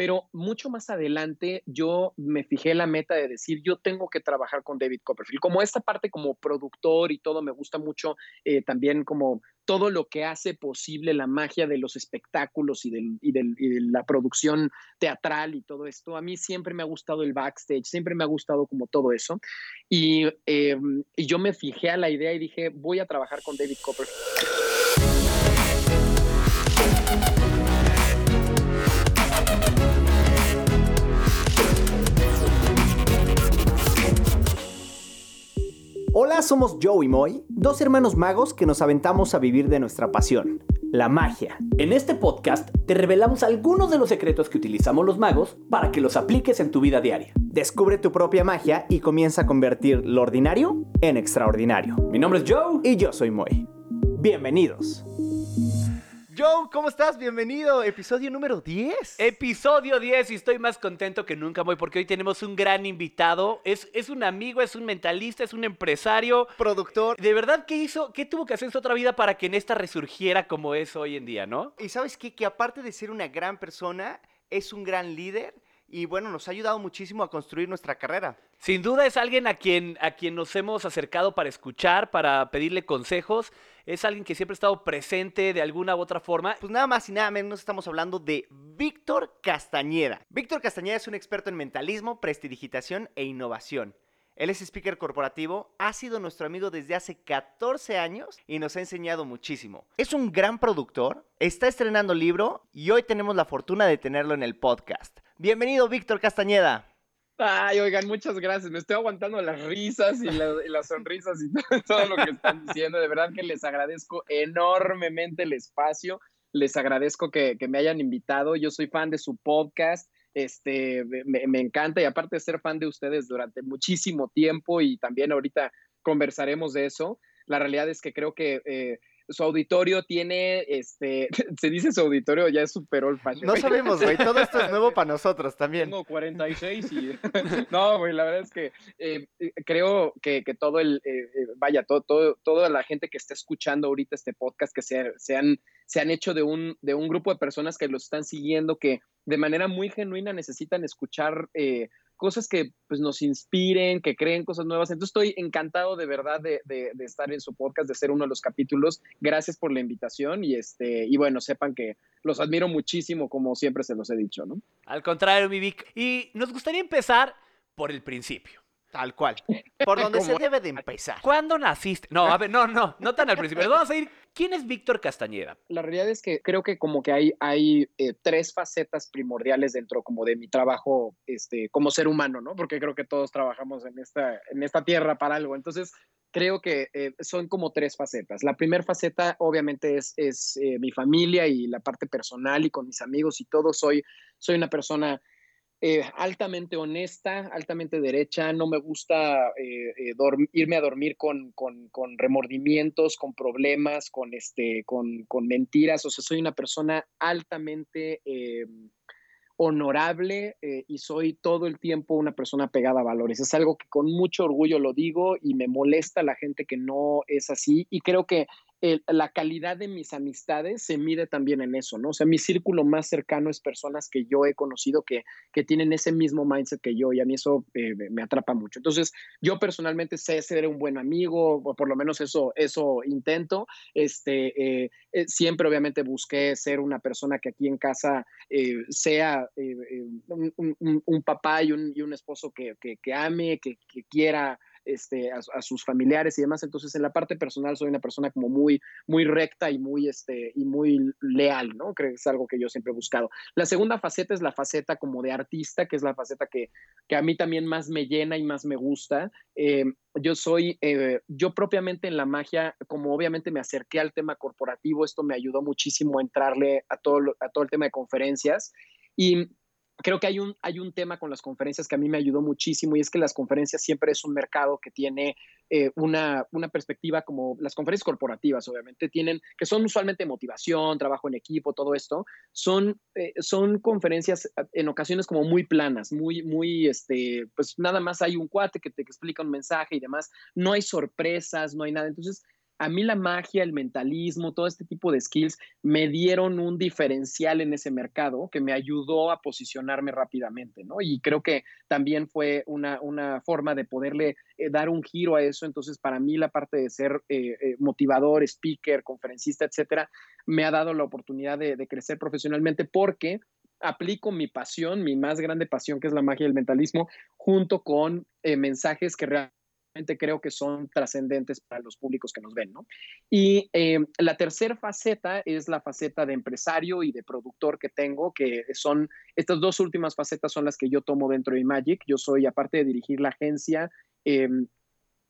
Pero mucho más adelante yo me fijé la meta de decir, yo tengo que trabajar con David Copperfield. Como esta parte como productor y todo, me gusta mucho eh, también como todo lo que hace posible la magia de los espectáculos y, de la producción teatral y todo esto. A mí siempre me ha gustado el backstage, siempre me ha gustado como todo eso. Y, eh, y yo me fijé a la idea y dije, voy a trabajar con David Copperfield. Somos Joe y Moy, dos hermanos magos que nos aventamos a vivir de nuestra pasión, la magia. En este podcast te revelamos algunos de los secretos que utilizamos los magos para que los apliques en tu vida diaria. Descubre tu propia magia y comienza a convertir lo ordinario en extraordinario. Mi nombre es Joe y yo soy Moy. Bienvenidos. Joe, ¿cómo estás? Bienvenido. Episodio número 10. Episodio 10 y estoy más contento que nunca, voy porque hoy tenemos un gran invitado. Es, es un amigo, es un mentalista, es un empresario. Productor. De verdad, ¿qué hizo? ¿Qué tuvo que hacer en su otra vida para que en esta resurgiera como es hoy en día, no? Y sabes qué? Que aparte de ser una gran persona, es un gran líder y bueno, nos ha ayudado muchísimo a construir nuestra carrera. Sin duda es alguien a quien, a quien nos hemos acercado para escuchar, para pedirle consejos. Es alguien que siempre ha estado presente de alguna u otra forma. Pues nada más y nada menos estamos hablando de Víctor Castañeda. Víctor Castañeda es un experto en mentalismo, prestidigitación e innovación. Él es speaker corporativo, ha sido nuestro amigo desde hace 14 años y nos ha enseñado muchísimo. Es un gran productor, está estrenando libro y hoy tenemos la fortuna de tenerlo en el podcast. Bienvenido, Víctor Castañeda. Ay, oigan, muchas gracias. Me estoy aguantando las risas y, las sonrisas y todo, lo que están diciendo. De verdad que les agradezco enormemente el espacio. Les agradezco que, me hayan invitado. Yo soy fan de su podcast. Este, me, encanta y aparte de ser fan de ustedes durante muchísimo tiempo y también ahorita conversaremos de eso. La realidad es que creo que eh, su auditorio tiene, este, se dice su auditorio, ya es super old No sabemos, güey, todo esto es nuevo para nosotros también. Tengo 46 y, no, güey, la verdad es que eh, eh, creo que, que, todo el, eh, vaya, todo, todo, toda la gente que está escuchando ahorita este podcast, que se, se, han, se han hecho de un, de un grupo de personas que los están siguiendo, que de manera muy genuina necesitan escuchar cosas que pues, nos inspiren, que creen cosas nuevas. Entonces estoy encantado de verdad de, estar en su podcast, de ser uno de los capítulos. Gracias por la invitación y, este, y bueno, sepan que los admiro muchísimo, como siempre se los he dicho, ¿no? Al contrario, mi Vic. Y nos gustaría empezar por el principio. Tal cual. Por donde se debe de empezar. ¿Cuándo naciste? No, a ver, no, no, no tan al principio. Vamos a ir. ¿Quién es Víctor Castañeda? La realidad es que creo que como que hay, hay eh, tres facetas primordiales dentro como de mi trabajo este, como ser humano, ¿no? Porque creo que todos trabajamos en esta, en esta tierra para algo. Entonces, creo que eh, son como tres facetas. La primera faceta, obviamente, es, es eh, mi familia y la parte personal y con mis amigos y todo. Soy, soy una persona eh, altamente honesta, altamente derecha, no me gusta eh, eh, irme a dormir con, remordimientos, con problemas, con, este, con, mentiras, o sea, soy una persona altamente honorable y soy todo el tiempo una persona pegada a valores. Es algo que con mucho orgullo lo digo y me molesta la gente que no es así y creo que la calidad de mis amistades se mide también en eso, ¿no? O sea, mi círculo más cercano es personas que yo he conocido que, que tienen ese mismo mindset que yo y a mí eso eh, me atrapa mucho. Entonces, yo personalmente sé ser un buen amigo, o por lo menos eso, eso intento. Este, eh, eh, siempre obviamente busqué ser una persona que aquí en casa sea un, papá y un, esposo que, que, ame, que quiera este, a, sus familiares y demás. Entonces, en la parte personal soy una persona como muy, muy recta y muy, este, y muy leal, ¿no? Creo que es algo que yo siempre he buscado. La segunda faceta es la faceta como de artista, que es la faceta que, que a mí también más me llena y más me gusta. Eh, yo soy, eh, yo propiamente en la magia, como obviamente me acerqué al tema corporativo, esto me ayudó muchísimo a entrarle a todo, a todo el tema de conferencias. Y creo que hay un, hay un tema con las conferencias que a mí me ayudó muchísimo y es que las conferencias siempre es un mercado que tiene eh, una, una, perspectiva como las conferencias corporativas, obviamente, tienen, que son usualmente motivación, trabajo en equipo, todo esto, son, eh, son conferencias eh, en ocasiones como muy planas, muy, muy, este, pues nada más hay un cuate que te explica un mensaje y demás, no hay sorpresas, no hay nada. Entonces, a mí la magia, el mentalismo, todo este tipo de skills me dieron un diferencial en ese mercado que me ayudó a posicionarme rápidamente, ¿no? Y creo que también fue una, una forma de poderle eh, dar un giro a eso. Entonces, para mí la parte de ser eh, eh, motivador, speaker, conferencista, etcétera, me ha dado la oportunidad de, crecer profesionalmente porque aplico mi pasión, mi más grande pasión, que es la magia del mentalismo, junto con mensajes que realmente creo que son trascendentes para los públicos que nos ven, ¿no? Y eh, la tercera faceta es la faceta de empresario y de productor que tengo, que son, estas dos últimas facetas son las que yo tomo dentro de Magic. Yo soy, aparte de dirigir la agencia, em,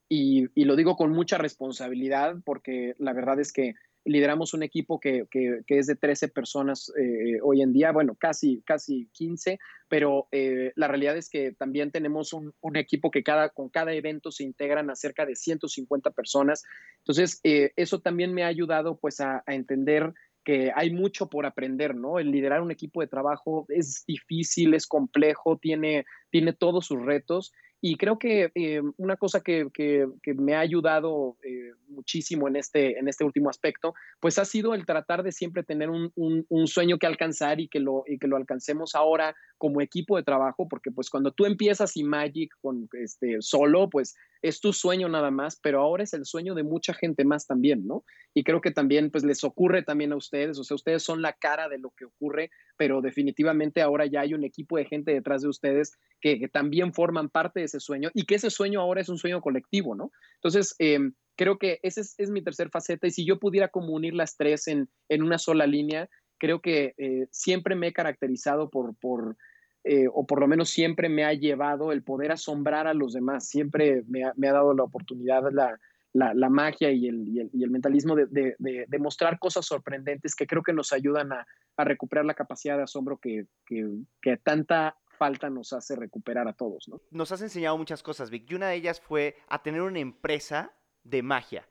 y, y, lo digo con mucha responsabilidad, porque la verdad es que lideramos un equipo que, que, es de 13 personas eh, hoy en día, bueno, casi, casi 15, pero eh, la realidad es que también tenemos un, un, equipo que cada, con cada evento se integran a cerca de 150 personas. Entonces, eh, eso también me ha ayudado pues a, a entender que hay mucho por aprender, ¿no? El liderar un equipo de trabajo es difícil, es complejo, tiene, tiene todos sus retos y creo que eh, una cosa que, que, me ha ayudado eh, muchísimo en este, en este último aspecto, pues ha sido el tratar de siempre tener un, un, un sueño que alcanzar y que, lo, y que lo alcancemos ahora como equipo de trabajo, porque pues cuando tú empiezas y Magic con este solo, pues es tu sueño nada más, pero ahora es el sueño de mucha gente más también, ¿no? Y creo que también pues les ocurre también a ustedes, o sea, ustedes son la cara de lo que ocurre, pero definitivamente ahora ya hay un equipo de gente detrás de ustedes que, también forman parte de ese sueño y que ese sueño ahora es un sueño colectivo, ¿no? Entonces, eh, creo que esa es, es, mi tercer faceta y si yo pudiera como unir las tres en, en una sola línea, creo que eh, siempre me he caracterizado por, por eh, o por lo menos siempre me ha llevado el poder asombrar a los demás, siempre me ha, me ha dado la oportunidad, la, la, la magia y el, y el, y el mentalismo de, de, de, de, mostrar cosas sorprendentes que creo que nos ayudan a, a recuperar la capacidad de asombro que, que, que, tanta falta nos hace recuperar a todos. ¿no? Nos has enseñado muchas cosas, Vic, y una de ellas fue a tener una empresa de magia.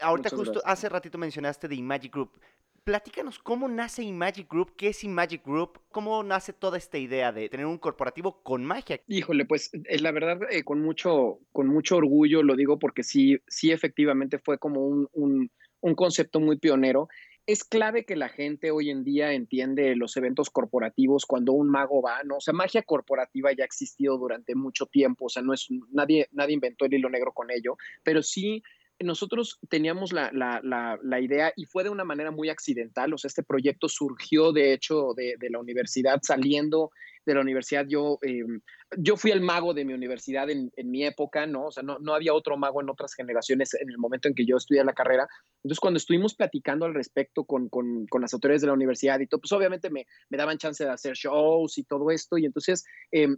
Ahorita Muchas justo gracias. hace ratito mencionaste de Magic Group platícanos cómo nace Imagic Group, qué es Imagic Group, cómo nace toda esta idea de tener un corporativo con magia. Híjole, pues eh, la verdad eh, con mucho con mucho orgullo lo digo porque sí sí efectivamente fue como un, un, concepto muy pionero. Es clave que la gente hoy en día entiende los eventos corporativos cuando un mago va, ¿no? O sea, magia corporativa ya ha existido durante mucho tiempo, o sea, no es nadie nadie inventó el hilo negro con ello, pero sí nosotros teníamos la, la, la, la, idea y fue de una manera muy accidental, o sea, este proyecto surgió de hecho de, de la universidad, saliendo de la universidad, yo, eh, yo fui el mago de mi universidad en, en, mi época, ¿no? O sea, no, no había otro mago en otras generaciones en el momento en que yo estudié la carrera. Entonces, cuando estuvimos platicando al respecto con, con, con las autoridades de la universidad y todo, pues obviamente me, me daban chance de hacer shows y todo esto, y entonces... Eh,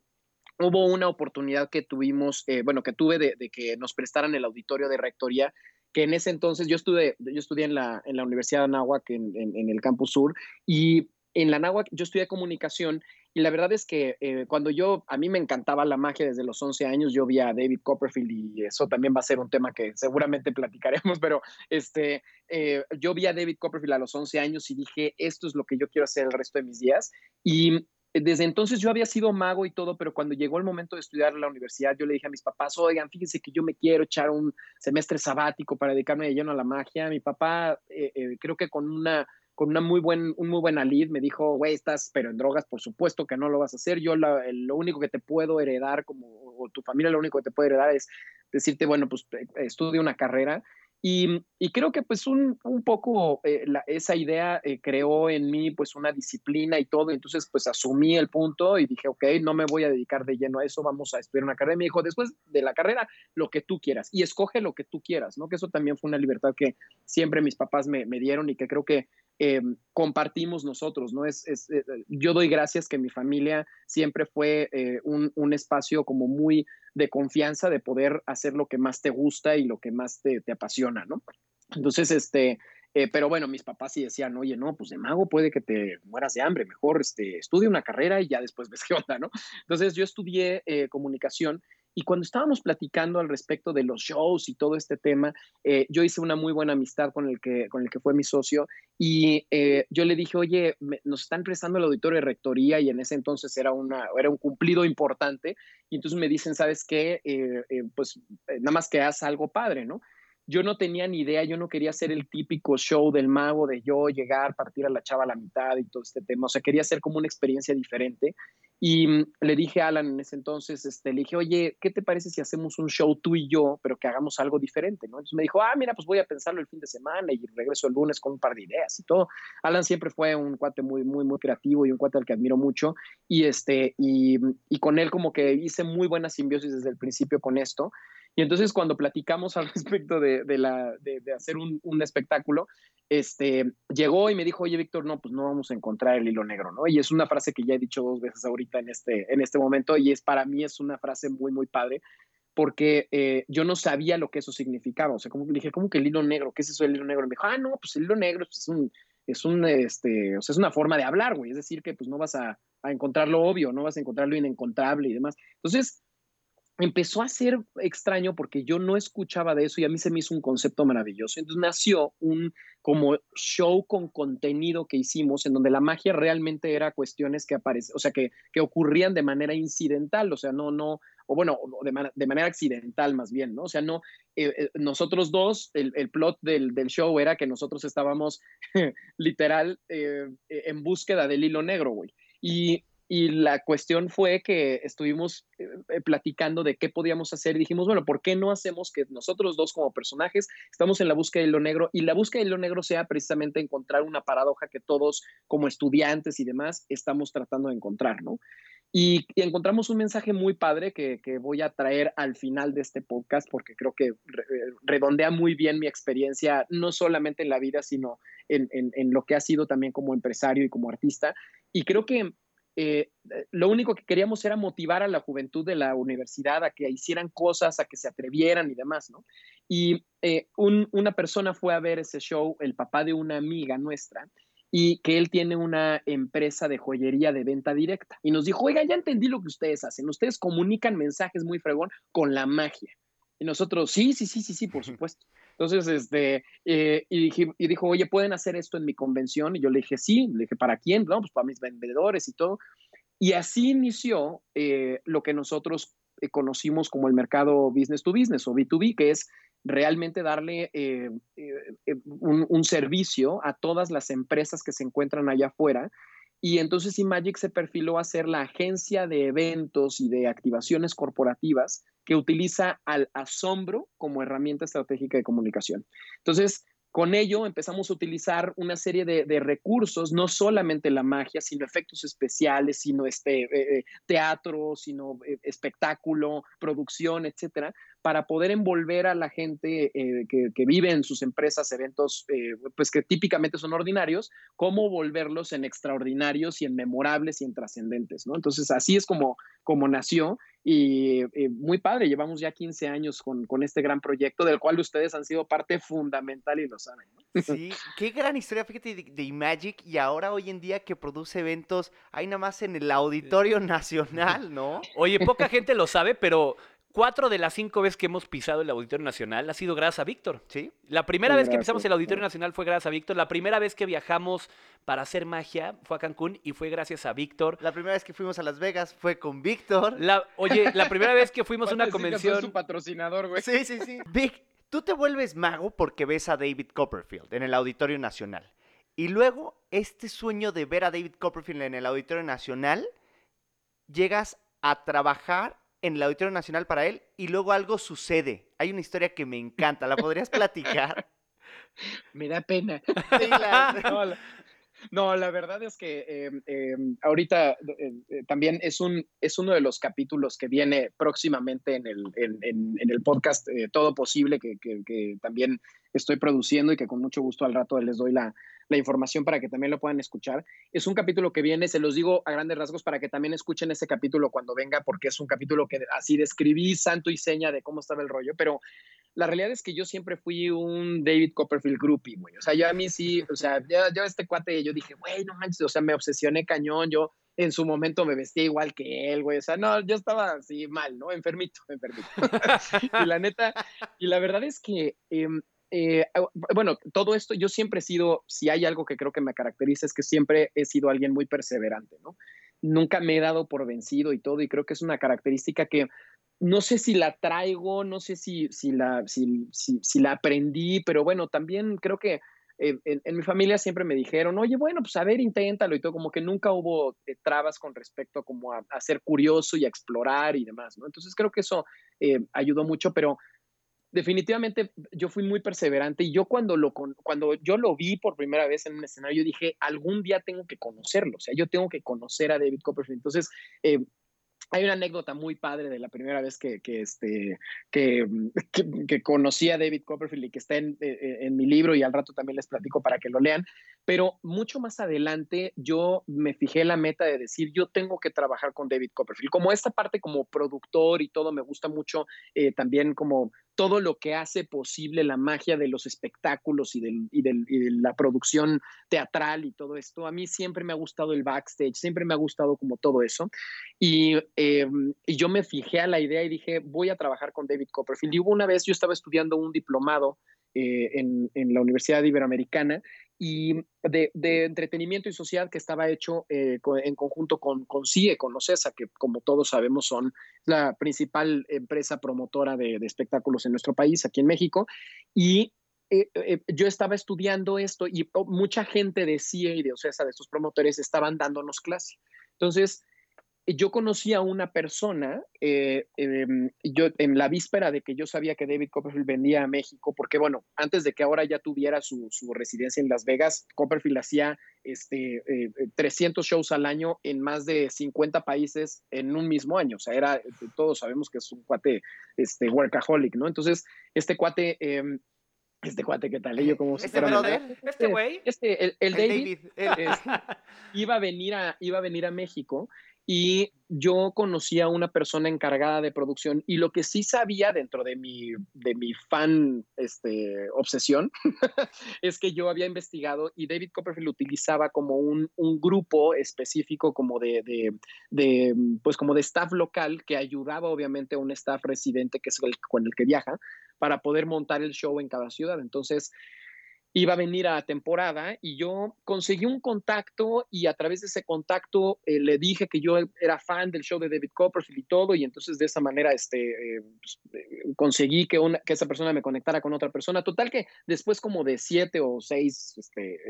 hubo una oportunidad que tuvimos, eh, bueno, que tuve de, de, que nos prestaran el auditorio de rectoría, que en ese entonces yo estudié, yo estudié en la, en la Universidad de Anáhuac, en, en, en, el campus sur, y en la Anáhuac yo estudié comunicación, y la verdad es que eh, cuando yo, a mí me encantaba la magia desde los 11 años, yo vi a David Copperfield y eso también va a ser un tema que seguramente platicaremos, pero este, eh, yo vi a David Copperfield a los 11 años y dije, esto es lo que yo quiero hacer el resto de mis días. Y desde entonces yo había sido mago y todo, pero cuando llegó el momento de estudiar en la universidad, yo le dije a mis papás, oigan, fíjense que yo me quiero echar un semestre sabático para dedicarme de lleno a la magia. Mi papá, eh, eh, creo que con una con una muy buen, un muy buen alid, me dijo, güey, estás pero en drogas, por supuesto que no lo vas a hacer. Yo la, lo único que te puedo heredar, como, o tu familia lo único que te puede heredar es decirte, bueno, pues eh, estudia una carrera. Y, y, creo que pues un, un poco eh, esa idea eh, creó en mí pues una disciplina y todo, entonces pues asumí el punto y dije, ok, no me voy a dedicar de lleno a eso, vamos a estudiar una carrera. Y me dijo, después de la carrera, lo que tú quieras y escoge lo que tú quieras, ¿no? Que eso también fue una libertad que siempre mis papás me, me dieron y que creo que eh, compartimos nosotros, ¿no? Es, eh, yo doy gracias que mi familia siempre fue eh, un, espacio como muy de confianza, de poder hacer lo que más te gusta y lo que más te, apasiona, ¿no? Entonces, este, pero bueno, mis papás sí decían, oye, no, pues de mago puede que te mueras de hambre, mejor este, estudia una carrera y ya después ves qué onda, ¿no? Entonces yo estudié comunicación y cuando estábamos platicando al respecto de los shows y todo este tema, eh, yo hice una muy buena amistad con el que, con el que fue mi socio y eh, yo le dije, oye, me, nos están prestando el auditorio de rectoría y en ese entonces era, una, era un cumplido importante. Y entonces me dicen, ¿sabes qué? Eh, pues nada más que haz algo padre, ¿no? Yo no tenía ni idea, yo no quería hacer el típico show del mago de yo llegar, partir a la chava a la mitad y todo este tema, o sea, quería hacer como una experiencia diferente. Y mm, le dije a Alan en ese entonces, este, le dije, oye, ¿qué te parece si hacemos un show tú y yo, pero que hagamos algo diferente? ¿no? Entonces me dijo, ah, mira, pues voy a pensarlo el fin de semana y regreso el lunes con un par de ideas y todo. Alan siempre fue un cuate muy, muy, muy creativo y un cuate al que admiro mucho. Y, este, y, y con él como que hice muy buena simbiosis desde el principio con esto. Y entonces cuando platicamos al respecto de, de, la, de, de hacer un, un, espectáculo, este, llegó y me dijo, oye, Víctor, no, pues no vamos a encontrar el hilo negro, ¿no? Y es una frase que ya he dicho dos veces ahorita en este, en este momento y es para mí es una frase muy, muy padre porque eh, yo no sabía lo que eso significaba. O sea, como dije, ¿cómo que el hilo negro? ¿Qué es eso del hilo negro? Y me dijo, ah, no, pues el hilo negro pues, es un, es un, este, o sea, es una forma de hablar, güey. Es decir, que pues no vas a, a encontrar lo obvio, no vas a encontrar lo inencontrable y demás. Entonces, empezó a ser extraño porque yo no escuchaba de eso y a mí se me hizo un concepto maravilloso. Entonces nació un como show con contenido que hicimos en donde la magia realmente era cuestiones que aparecen, o sea, que, que ocurrían de manera incidental, o sea, no, no, o bueno, de, de manera accidental más bien, ¿no? O sea, no, eh, eh, nosotros dos, el, el plot del, del, show era que nosotros estábamos literal eh, en búsqueda del hilo negro, güey. Y y la cuestión fue que estuvimos eh, eh, platicando de qué podíamos hacer y dijimos, bueno, ¿por qué no hacemos que nosotros dos como personajes estamos en la búsqueda de lo negro y la búsqueda de lo negro sea precisamente encontrar una paradoja que todos como estudiantes y demás estamos tratando de encontrar, ¿no? Y, encontramos un mensaje muy padre que, que, voy a traer al final de este podcast porque creo que eh, redondea muy bien mi experiencia, no solamente en la vida, sino en, en lo que ha sido también como empresario y como artista. Y creo que eh, lo único que queríamos era motivar a la juventud de la universidad a que hicieran cosas, a que se atrevieran y demás, ¿no? Y eh, un, una persona fue a ver ese show, el papá de una amiga nuestra, y que él tiene una empresa de joyería de venta directa. Y nos dijo, oiga, ya entendí lo que ustedes hacen, ustedes comunican mensajes muy fregón con la magia. Y nosotros, sí, sí, sí, sí, sí, por supuesto. Entonces, este, eh, y, dije, y, dijo, oye, ¿pueden hacer esto en mi convención? Y yo le dije, sí, le dije, ¿para quién? No, pues para mis vendedores y todo. Y así inició eh, lo que nosotros eh, conocimos como el mercado business to business o B2B, que es realmente darle eh, eh, un, un, servicio a todas las empresas que se encuentran allá afuera y entonces Imagic se perfiló a ser la agencia de eventos y de activaciones corporativas que utiliza al asombro como herramienta estratégica de comunicación. Entonces, con ello empezamos a utilizar una serie de, recursos, no solamente la magia, sino efectos especiales, sino este, eh, eh teatro, sino eh, espectáculo, producción, etcétera, para poder envolver a la gente que, que, vive en sus empresas eventos, pues que típicamente son ordinarios, cómo volverlos en extraordinarios y en memorables y en trascendentes, ¿no? Entonces, así es como, como nació y eh, muy padre, llevamos ya 15 años con, con, este gran proyecto del cual ustedes han sido parte fundamental y lo saben. ¿no? Sí, qué gran historia, fíjate, de, de Imagic y ahora hoy en día que produce eventos, hay nada más en el Auditorio Nacional, ¿no? Oye, poca gente lo sabe, pero Cuatro de las cinco veces que hemos pisado el Auditorio Nacional ha sido gracias a Víctor. ¿sí? La primera sí, vez que pisamos el Auditorio Nacional fue gracias a Víctor. La primera vez que viajamos para hacer magia fue a Cancún y fue gracias a Víctor. La primera vez que fuimos a Las Vegas fue con Víctor. Oye, la primera vez que fuimos a una convención. Es su patrocinador, güey. Sí, sí, sí. Vic, tú te vuelves mago porque ves a David Copperfield en el Auditorio Nacional. Y luego, este sueño de ver a David Copperfield en el Auditorio Nacional, llegas a trabajar en el Auditorio Nacional para él y luego algo sucede. Hay una historia que me encanta, ¿la podrías platicar? me da pena. Sí, la, no, la, no, la, verdad es que eh, eh, ahorita eh, también es, un, es uno de los capítulos que viene próximamente en el, en, en, en el podcast eh, Todo Posible, que, que, que, también estoy produciendo y que con mucho gusto al rato les doy la, la información para que también lo puedan escuchar. Es un capítulo que viene, se los digo a grandes rasgos para que también escuchen ese capítulo cuando venga, porque es un capítulo que así describí santo y seña de cómo estaba el rollo, pero la realidad es que yo siempre fui un David Copperfield groupie, güey. O sea, yo a mí sí, o sea, yo, yo este cuate, yo dije, güey, no manches, o sea, me obsesioné cañón, yo en su momento me vestía igual que él, güey. O sea, no, yo estaba así mal, ¿no? Enfermito, enfermito. y la neta, y la verdad es que eh, eh, bueno, todo esto, yo siempre he sido, si hay algo que creo que me caracteriza, es que siempre he sido alguien muy perseverante, ¿no? Nunca me he dado por vencido y todo, y creo que es una característica que no sé si la traigo, no sé si, si, la, si, la aprendí, pero bueno, también creo que en, mi familia siempre me dijeron, oye, bueno, pues a ver, inténtalo y todo, como que nunca hubo eh, trabas con respecto a como a, ser curioso y a explorar y demás, ¿no? Entonces creo que eso eh, ayudó mucho, pero definitivamente yo fui muy perseverante y yo cuando, lo, cuando yo lo vi por primera vez en un escenario, dije, algún día tengo que conocerlo, o sea, yo tengo que conocer a David Copperfield. Entonces, eh, hay una anécdota muy padre de la primera vez que, que este, que, que, conocí a David Copperfield y que está en, eh, en, mi libro y al rato también les platico para que lo lean, pero mucho más adelante yo me fijé la meta de decir, yo tengo que trabajar con David Copperfield. Como esta parte como productor y todo, me gusta mucho eh, también como todo lo que hace posible la magia de los espectáculos y, de la producción teatral y todo esto. A mí siempre me ha gustado el backstage, siempre me ha gustado como todo eso. Y, eh, yo me fijé a la idea y dije, voy a trabajar con David Copperfield. Y hubo una vez, yo estaba estudiando un diplomado eh, en, la Universidad Iberoamericana y de, entretenimiento y sociedad que estaba hecho eh, en conjunto con, con CIE, con OCESA, que como todos sabemos son la principal empresa promotora de, espectáculos en nuestro país, aquí en México. Y eh, yo estaba estudiando esto y oh, mucha gente de CIE y de OCESA, de estos promotores, estaban dándonos clase. Entonces, yo conocí a una persona, eh, em, yo en la víspera de que yo sabía que David Copperfield venía a México, porque bueno, antes de que ahora ya tuviera su, residencia en Las Vegas, Copperfield hacía este, 300 eh, shows al año en más de 50 países en un mismo año. O sea, era, todos sabemos que es un cuate este, workaholic, ¿no? Entonces, este cuate... Em, este cuate, ¿qué tal? Yo como este brother, este güey. Este, el, el, David, iba, a venir a, iba a venir a México y yo conocí a una persona encargada de producción y lo que sí sabía dentro de mi, de mi fan este, obsesión es que yo había investigado y David Copperfield utilizaba como un, un grupo específico como de, de, pues como de staff local que ayudaba obviamente a un staff residente que es el con el que viaja para poder montar el show en cada ciudad. Entonces, iba a venir a temporada y yo conseguí un contacto y a través de ese contacto eh, le dije que yo era fan del show de David Copperfield y todo y entonces de esa manera este, eh, pues, eh, conseguí que, una, que esa persona me conectara con otra persona. Total que después como de siete o seis, este,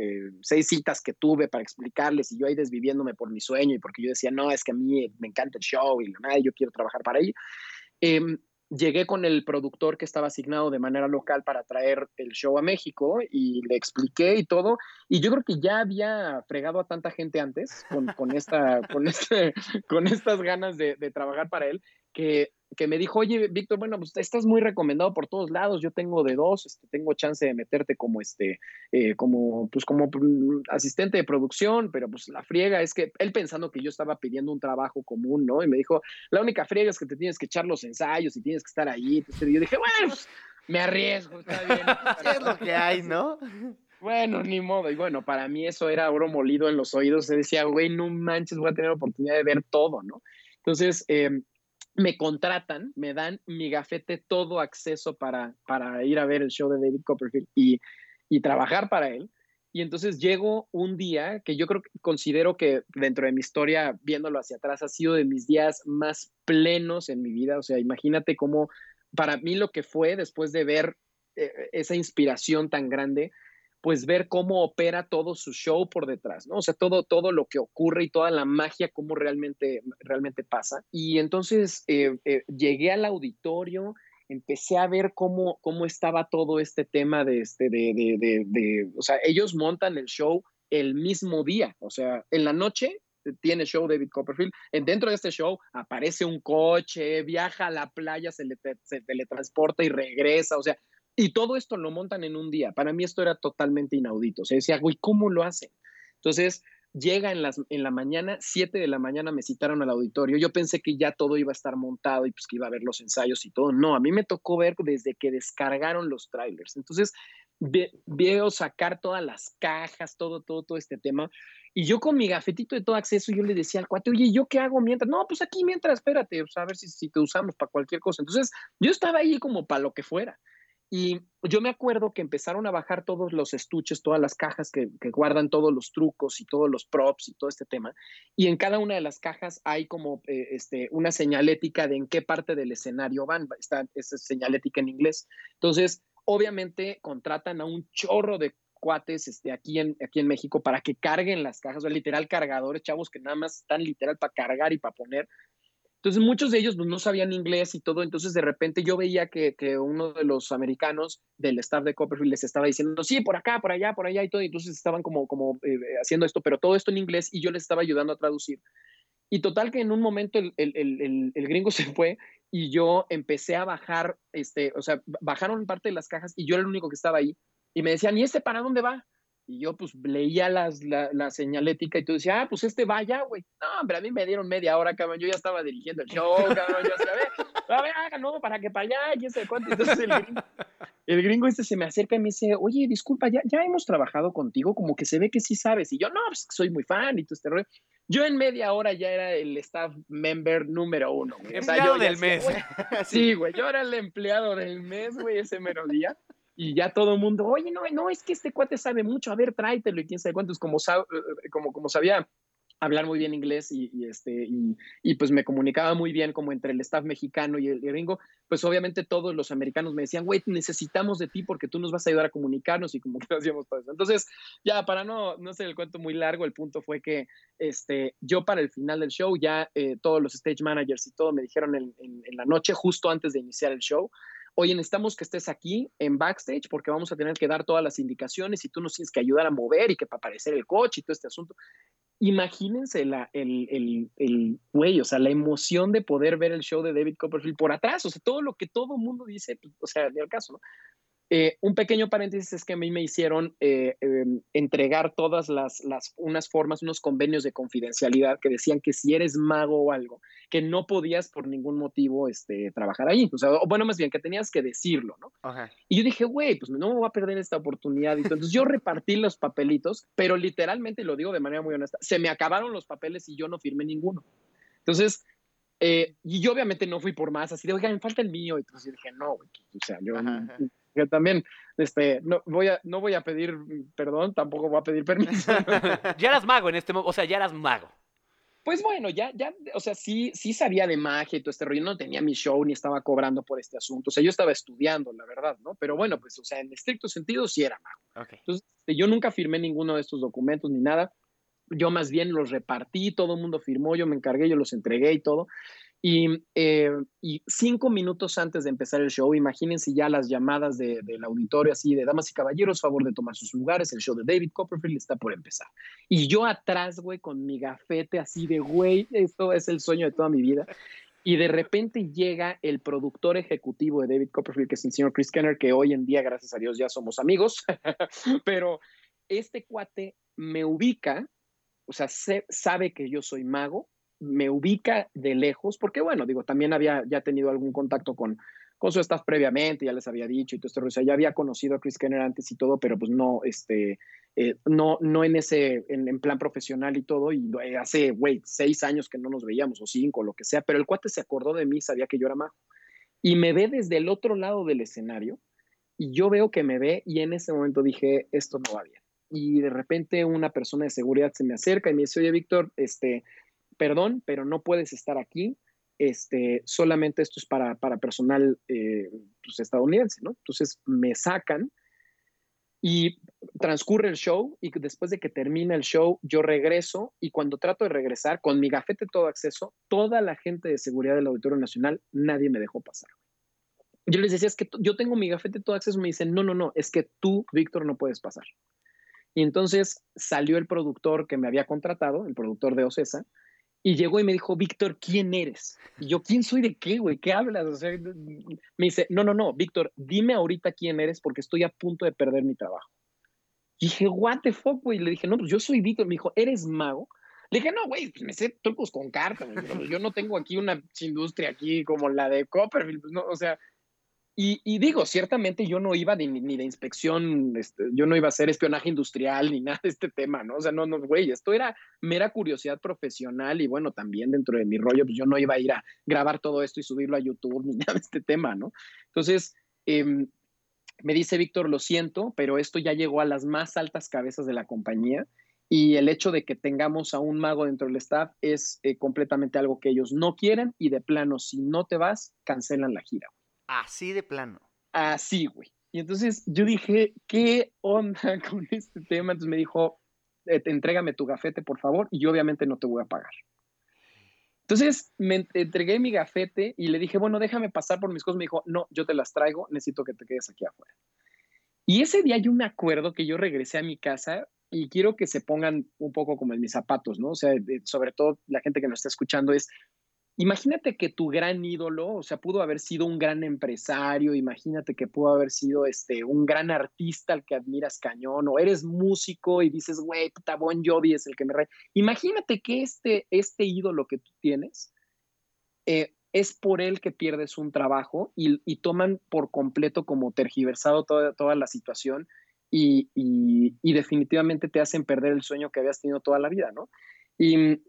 seis citas que tuve para explicarles y yo ahí desviviéndome por mi sueño y porque yo decía, no, es que a mí me encanta el show y nada, yo quiero trabajar para ahí. Llegué con el productor que estaba asignado de manera local para traer el show a México y le expliqué y todo. Y yo creo que ya había fregado a tanta gente antes con, con esta, con, este, con estas ganas de, de trabajar para él que que me dijo, oye, Víctor, bueno, pues estás muy recomendado por todos lados, yo tengo de dos, este, tengo chance de meterte como, este, eh, como, pues como mm, asistente de producción, pero pues la friega es que él pensando que yo estaba pidiendo un trabajo común, ¿no? Y me dijo, la única friega es que te tienes que echar los ensayos y tienes que estar ahí. Y yo dije, bueno, pues, me arriesgo, está bien. es lo que hay, no? Bueno, ni modo. Y bueno, para mí eso era oro molido en los oídos. Se decía, güey, no manches, voy a tener oportunidad de ver todo, ¿no? Entonces, eh, me contratan, me dan mi gafete, todo acceso para, para ir a ver el show de David Copperfield y, y trabajar para él. Y entonces llego un día que yo creo que considero que dentro de mi historia, viéndolo hacia atrás, ha sido de mis días más plenos en mi vida. O sea, imagínate cómo para mí lo que fue después de ver eh, esa inspiración tan grande, pues ver cómo opera todo su show por detrás, ¿no? O sea, todo, todo lo que ocurre y toda la magia, cómo realmente, realmente pasa. Y entonces eh, eh, llegué al auditorio, empecé a ver cómo, cómo estaba todo este tema de, este, de, de, de, o sea, ellos montan el show el mismo día, o sea, en la noche tiene show David Copperfield. Dentro de este show aparece un coche, viaja a la playa, se, le, se teletransporta y regresa. O sea, y todo esto lo montan en un día. Para mí esto era totalmente inaudito. O sea, decía, güey, ¿cómo lo hacen? Entonces, llega en, las, en la mañana, 7 de la mañana me citaron al auditorio. Yo pensé que ya todo iba a estar montado y pues que iba a ver los ensayos y todo. No, a mí me tocó ver desde que descargaron los trailers. Entonces, veo sacar todas las cajas, todo, todo, todo este tema. Y yo con mi gafetito de todo acceso, yo le decía al cuate, oye, ¿yo qué hago mientras? No, pues aquí mientras, espérate, a ver si, si te usamos para cualquier cosa. Entonces, yo estaba ahí como para lo que fuera. Y yo me acuerdo que empezaron a bajar todos los estuches, todas las cajas que, guardan todos los trucos y todos los props y todo este tema. Y en cada una de las cajas hay como eh, este, una señalética de en qué parte del escenario van. Está esa señalética en inglés. Entonces, obviamente contratan a un chorro de cuates este, aquí, en, aquí en México para que carguen las cajas, o literal cargadores, chavos que nada más están literal para cargar y para poner. Entonces muchos de ellos pues, no sabían inglés y todo, entonces de repente yo veía que, uno de los americanos del staff de Copperfield les estaba diciendo, sí, por acá, por allá, por allá y todo, entonces estaban como, como eh, haciendo esto, pero todo esto en inglés y yo les estaba ayudando a traducir. Y total que en un momento el, el, el, gringo se fue y yo empecé a bajar, este, o sea, bajaron parte de las cajas y yo era el único que estaba ahí y me decían, ¿y este para dónde va? Y yo pues leía las, la, la, señalética y tú decías, ah, pues este vaya, güey. No, hombre, a mí me dieron media hora, cabrón. Yo ya estaba dirigiendo el show, cabrón. Yo decía, a ver, a ver, haga, no, para que para allá, y ese cuánto. Entonces el gringo, el gringo este se me acerca y me dice, oye, disculpa, ya, ya hemos trabajado contigo, como que se ve que sí sabes. Y yo, no, pues soy muy fan y todo este rollo. Yo en media hora ya era el staff member número uno. Güey. Empleado del mes. sí, güey, yo era el empleado del mes, güey, ese mero día y ya todo el mundo, oye, no, no, es que este cuate sabe mucho, a ver, tráetelo y quién sabe cuántos, como, eh, como, como sabía hablar muy bien inglés y, este, y, pues me comunicaba muy bien como entre el staff mexicano y el gringo, pues obviamente todos los americanos me decían, güey, necesitamos de ti porque tú nos vas a ayudar a comunicarnos y como que hacíamos todo eso. Entonces, ya para no, no ser el cuento muy largo, el punto fue que este, yo para el final del show, ya eh, todos los stage managers y todo me dijeron en, en la noche, justo antes de iniciar el show, oye, necesitamos que estés aquí en backstage porque vamos a tener que dar todas las indicaciones y tú nos tienes que ayudar a mover y que para aparecer el coche y todo este asunto. Imagínense la, el, el, el güey, o sea, la emoción de poder ver el show de David Copperfield por atrás, o sea, todo lo que todo mundo dice, pues, o sea, ni el caso, ¿no? Eh, un pequeño paréntesis es que a mí me hicieron eh, em, entregar todas las, las, unas formas, unos convenios de confidencialidad que decían que si eres mago o algo, que no podías por ningún motivo este, trabajar ahí. O sea, bueno, más bien que tenías que decirlo, ¿no? Y yo dije, güey, pues no me voy a perder esta oportunidad. Entonces yo repartí los papelitos, pero literalmente lo digo de manera muy honesta, se me acabaron los papeles y yo no firmé ninguno. Entonces, eh, y yo obviamente no fui por más, así de, oiga, me falta el mío. Entonces yo dije, no, güey, o sea, yo que también este, no, voy a, no voy a pedir perdón, tampoco voy a pedir permiso. ya eras mago en este momento, o sea, ya eras mago. Pues bueno, ya, ya, o sea, sí, sí sabía de magia y todo este rollo. No tenía mi show ni estaba cobrando por este asunto. O sea, yo estaba estudiando, la verdad, ¿no? Pero bueno, pues, o sea, en estricto sentido sí era mago. Entonces, este, yo nunca firmé ninguno de estos documentos ni nada. Yo más bien los repartí, todo el mundo firmó, yo me encargué, yo los entregué y todo. Eh, y, cinco minutos antes de empezar el show, imagínense ya las llamadas del auditorio así de damas y caballeros, favor de tomar sus lugares, el show de David Copperfield está por empezar. Y yo atrás, güey, con mi gafete así de, güey, esto es el sueño de toda mi vida. Y de repente llega el productor ejecutivo de David Copperfield, que es el señor Chris Kenner, que hoy en día, gracias a Dios, ya somos amigos. Pero este cuate me ubica, o sea, sabe que yo soy mago, me ubica de lejos, porque bueno, digo, también había ya tenido algún contacto con, con su staff previamente, ya les había dicho y todo esto, o sea, ya había conocido a Chris Kenner antes y todo, pero pues no, este, eh, no, no en ese, en, plan profesional y todo, y eh, hace, güey, seis años que no nos veíamos, o cinco, lo que sea, pero el cuate se acordó de mí, sabía que yo era mago, y me ve desde el otro lado del escenario, y yo veo que me ve, y en ese momento dije, esto no va bien. Y de repente una persona de seguridad se me acerca y me dice, oye, Víctor, este, perdón, pero no puedes estar aquí, este, solamente esto es para, para personal eh, pues, estadounidense, ¿no? Entonces me sacan y transcurre el show y después de que termina el show, yo regreso y cuando trato de regresar con mi gafete todo acceso, toda la gente de seguridad del Auditorio Nacional, nadie me dejó pasar. Yo les decía, es que yo tengo mi gafete todo acceso, me dicen, no, no, no, es que tú, Víctor, no puedes pasar. Y entonces salió el productor que me había contratado, el productor de Ocesa, y llegó y me dijo, Víctor, ¿quién eres? Y yo, ¿quién soy de qué, güey? ¿Qué hablas? O sea, me dice, no, no, no, Víctor, dime ahorita quién eres porque estoy a punto de perder mi trabajo. Y dije, what the fuck, güey. Le dije, no, pues yo soy Víctor. Me dijo, ¿eres mago? Le dije, no, güey, pues me sé trucos con cartas, yo no tengo aquí una industria aquí como la de Copperfield, pues no, o sea, y, digo, ciertamente yo no iba ni, de inspección, este, yo no iba a hacer espionaje industrial ni nada de este tema, ¿no? O sea, no, no, güey, esto era mera curiosidad profesional y bueno, también dentro de mi rollo, pues yo no iba a ir a grabar todo esto y subirlo a YouTube ni nada de este tema, ¿no? Entonces, em, me dice Víctor, lo siento, pero esto ya llegó a las más altas cabezas de la compañía y el hecho de que tengamos a un mago dentro del staff es eh, completamente algo que ellos no quieren y de plano, si no te vas, cancelan la gira. Así de plano. Así, güey. Y entonces yo dije, ¿qué onda con este tema? Entonces me dijo, eh, entrégame tu gafete, por favor, y yo obviamente no te voy a pagar. Entonces me entregué mi gafete y le dije, bueno, déjame pasar por mis cosas. Me dijo, no, yo te las traigo, necesito que te quedes aquí afuera. Y ese día yo me acuerdo que yo regresé a mi casa y quiero que se pongan un poco como en mis zapatos, ¿no? O sea, sobre todo la gente que nos está escuchando es, imagínate que tu gran ídolo, o sea, pudo haber sido un gran empresario, imagínate que pudo haber sido este, un gran artista al que admiras cañón, o eres músico y dices, güey, puta, Bon Jovi es el que me re... Imagínate que este, este ídolo que tú tienes eh, es por él que pierdes un trabajo y, toman por completo como tergiversado toda, toda la situación y, y, definitivamente te hacen perder el sueño que habías tenido toda la vida, ¿no? Y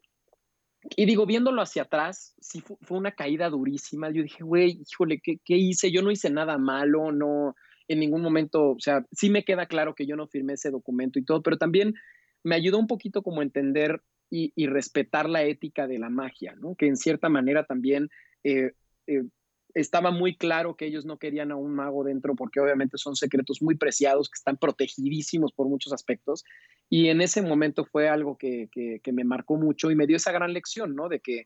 y digo, viéndolo hacia atrás, sí fue, una caída durísima. Yo dije, güey, híjole, ¿qué, ¿qué, hice? Yo no hice nada malo, no, en ningún momento, o sea, sí me queda claro que yo no firmé ese documento y todo, pero también me ayudó un poquito como entender y, y respetar la ética de la magia, ¿no? Que en cierta manera también eh, eh, estaba muy claro que ellos no querían a un mago dentro porque obviamente son secretos muy preciados que están protegidísimos por muchos aspectos. Y en ese momento fue algo que, que, me marcó mucho y me dio esa gran lección, ¿no? De que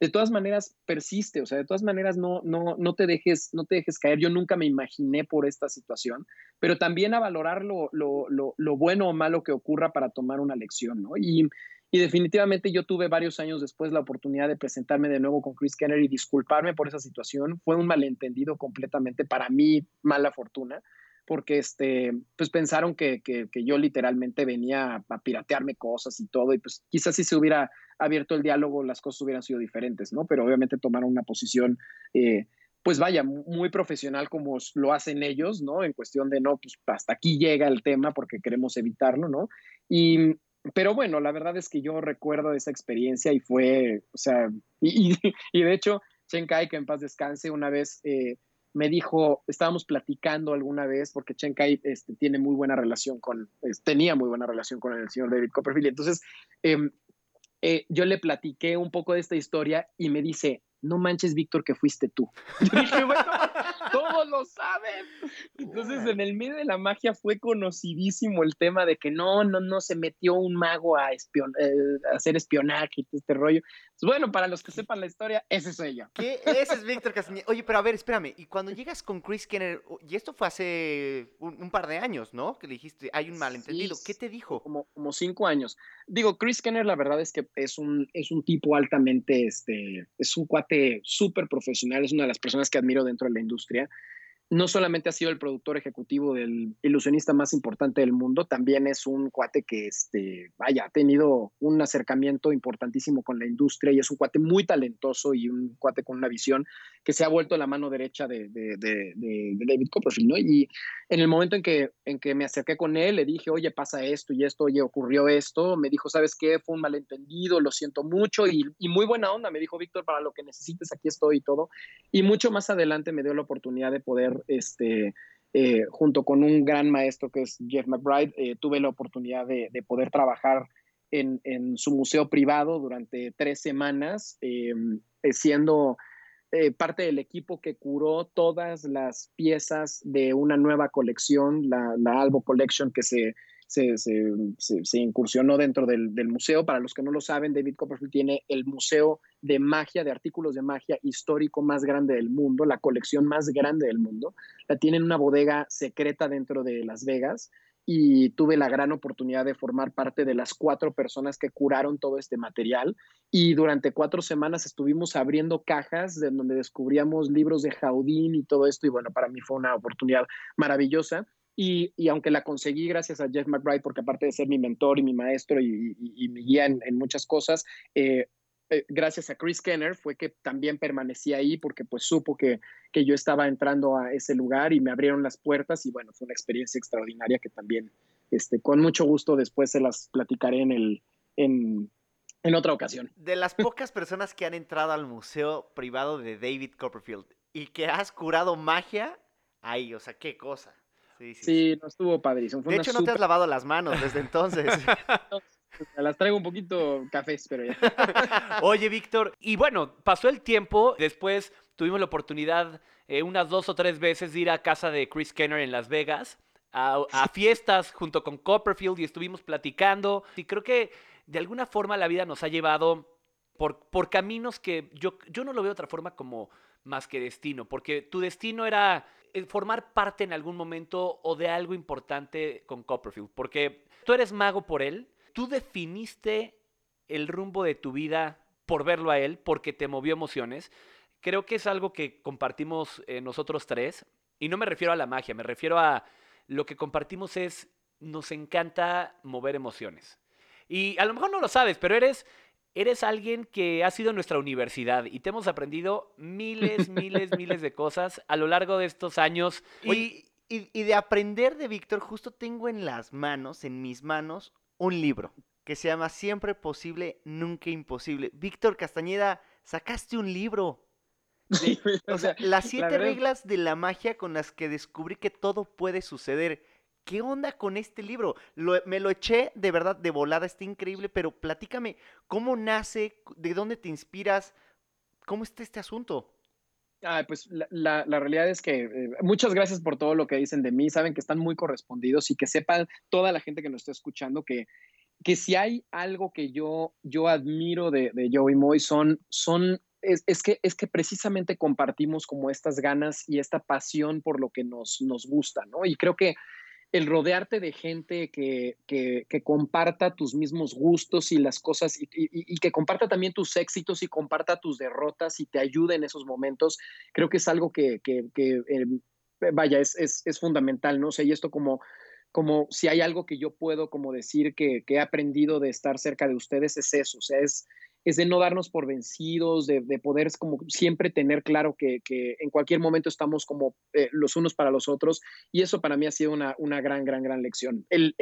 de todas maneras persiste, o sea, de todas maneras no, no, no, te, dejes, no te dejes caer. Yo nunca me imaginé por esta situación, pero también a valorar lo, lo, lo, bueno o malo que ocurra para tomar una lección, ¿no? Y definitivamente yo tuve varios años después la oportunidad de presentarme de nuevo con Chris Kenner y disculparme por esa situación. Fue un malentendido completamente para mí, mala fortuna, porque este, pues pensaron que, que, yo literalmente venía a piratearme cosas y todo, y pues quizás si se hubiera abierto el diálogo las cosas hubieran sido diferentes, ¿no? Pero obviamente tomaron una posición... Eh, pues vaya, muy profesional como lo hacen ellos, ¿no? En cuestión de, no, pues hasta aquí llega el tema porque queremos evitarlo, ¿no? Y, pero bueno, la verdad es que yo recuerdo esa experiencia y fue, o sea, y, de hecho, Chen Kai, que en paz descanse, una vez eh, me dijo, estábamos platicando alguna vez, porque Chen Kai este, tiene muy buena relación con, tenía muy buena relación con el señor David Copperfield. Entonces, em, eh, yo le platiqué un poco de esta historia y me dice, no manches, Víctor, que fuiste tú. Yo dije, bueno, todos lo saben. Entonces, en el medio de la magia fue conocidísimo el tema de que no, no, no se metió un mago a, espion eh, hacer espionaje y todo este rollo. Pues bueno, para los que sepan la historia, ese soy yo. ¿Qué? Ese es Víctor Castañeda. Oye, pero a ver, espérame. Y cuando llegas con Chris Kenner, y esto fue hace un, par de años, ¿no? Que le dijiste, hay un malentendido. ¿Qué te dijo? Como, como cinco años. Digo, Chris Kenner, la verdad es que es un, es un tipo altamente, este, es un cuate súper profesional, es una de las personas que admiro dentro de la industria no solamente ha sido el productor ejecutivo del ilusionista más importante del mundo, también es un cuate que, este, vaya, ha tenido un acercamiento importantísimo con la industria y es un cuate muy talentoso y un cuate con una visión que se ha vuelto la mano derecha de, David Copperfield, ¿no? Y en el momento en que, en que me acerqué con él, le dije, oye, pasa esto y esto, oye, ocurrió esto, me dijo, ¿sabes qué? Fue un malentendido, lo siento mucho y, y muy buena onda, me dijo, Víctor, para lo que necesites, aquí estoy y todo. Y mucho más adelante me dio la oportunidad de poder este, eh, junto con un gran maestro que es Jeff McBride, eh, tuve la oportunidad de, poder trabajar en, su museo privado durante tres semanas, em, eh, siendo parte del equipo que curó todas las piezas de una nueva colección, la Albo Collection, que se se, incursionó dentro del, museo. Para los que no lo saben, David Copperfield tiene el museo de magia, de artículos de magia histórico más grande del mundo, la colección más grande del mundo. La tiene en una bodega secreta dentro de Las Vegas y tuve la gran oportunidad de formar parte de las cuatro personas que curaron todo este material y durante cuatro semanas estuvimos abriendo cajas de donde descubríamos libros de Jaudín y todo esto y bueno, para mí fue una oportunidad maravillosa y, aunque la conseguí gracias a Jeff McBride, porque aparte de ser mi mentor y mi maestro y, mi guía en, muchas cosas, eh, eh, gracias a Chris Kenner fue que también permanecí ahí porque pues supo que, que yo estaba entrando a ese lugar y me abrieron las puertas y bueno, fue una experiencia extraordinaria que también este, con mucho gusto después se las platicaré en, el, en, en otra ocasión. De las pocas personas que han entrado al museo privado de David Copperfield y que has curado magia, ahí, o sea, qué cosa. Sí, no estuvo padrísimo. de hecho, no te has lavado las manos desde entonces. las traigo un poquito cafés, pero ya. Oye, Víctor, y bueno, pasó el tiempo, después tuvimos la oportunidad eh, unas dos o tres veces de ir a casa de Chris Kenner en Las Vegas, a, a fiestas junto con Copperfield y estuvimos platicando. Y creo que de alguna forma la vida nos ha llevado por, por caminos que yo, yo no lo veo de otra forma como más que destino, porque tu destino era formar parte en algún momento o de algo importante con Copperfield, porque tú eres mago por él, tú definiste el rumbo de tu vida por verlo a él, porque te movió emociones. Creo que es algo que compartimos eh, nosotros tres, y no me refiero a la magia, me refiero a lo que compartimos es, nos encanta mover emociones. Y a lo mejor no lo sabes, pero eres eres alguien que ha sido nuestra universidad y te hemos aprendido miles, miles, miles de cosas a lo largo de estos años. Y, y, de aprender de Víctor, justo tengo en las manos, en mis manos, un libro que se llama Siempre posible, nunca imposible. Víctor Castañeda, sacaste un libro. o sea, las siete reglas de la magia con las que descubrí que todo puede suceder. ¿Qué onda con este libro? me lo eché de verdad de volada, está increíble, pero platícame, ¿cómo nace? ¿De dónde te inspiras? ¿Cómo está este asunto? Ah, pues la, realidad es que eh, muchas gracias por todo lo que dicen de mí. Saben que están muy correspondidos y que sepan toda la gente que nos está escuchando que, que si hay algo que yo, yo admiro de, de Joey Moy son, son es, es, que, es que precisamente compartimos como estas ganas y esta pasión por lo que nos, nos gusta, ¿no? Y creo que el rodearte de gente que, comparta tus mismos gustos y las cosas y, que comparta también tus éxitos y comparta tus derrotas y te ayude en esos momentos, creo que es algo que, eh, vaya, es, es, fundamental, ¿no? sé y esto como, como si hay algo que yo puedo como decir que, que he aprendido de estar cerca de ustedes, es eso, o sea, es es de no darnos por vencidos, de, poder como siempre tener claro que, en cualquier momento estamos como eh, los unos para los otros. Y eso para mí ha sido una, gran, gran, gran lección. El,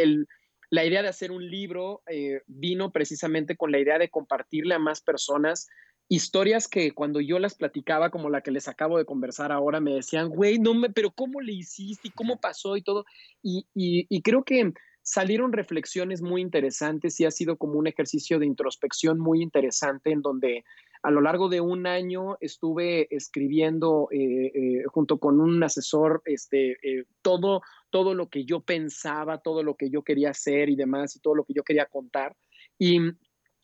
la idea de hacer un libro eh, vino precisamente con la idea de compartirle a más personas historias que cuando yo las platicaba, como la que les acabo de conversar ahora, me decían, güey, no me, pero ¿cómo le hiciste? ¿Y cómo pasó? Y todo. y, y creo que salieron reflexiones muy interesantes y ha sido como un ejercicio de introspección muy interesante en donde a lo largo de un año estuve escribiendo eh, eh, junto con un asesor este, eh, todo, todo lo que yo pensaba, todo lo que yo quería hacer y demás y todo lo que yo quería contar. Y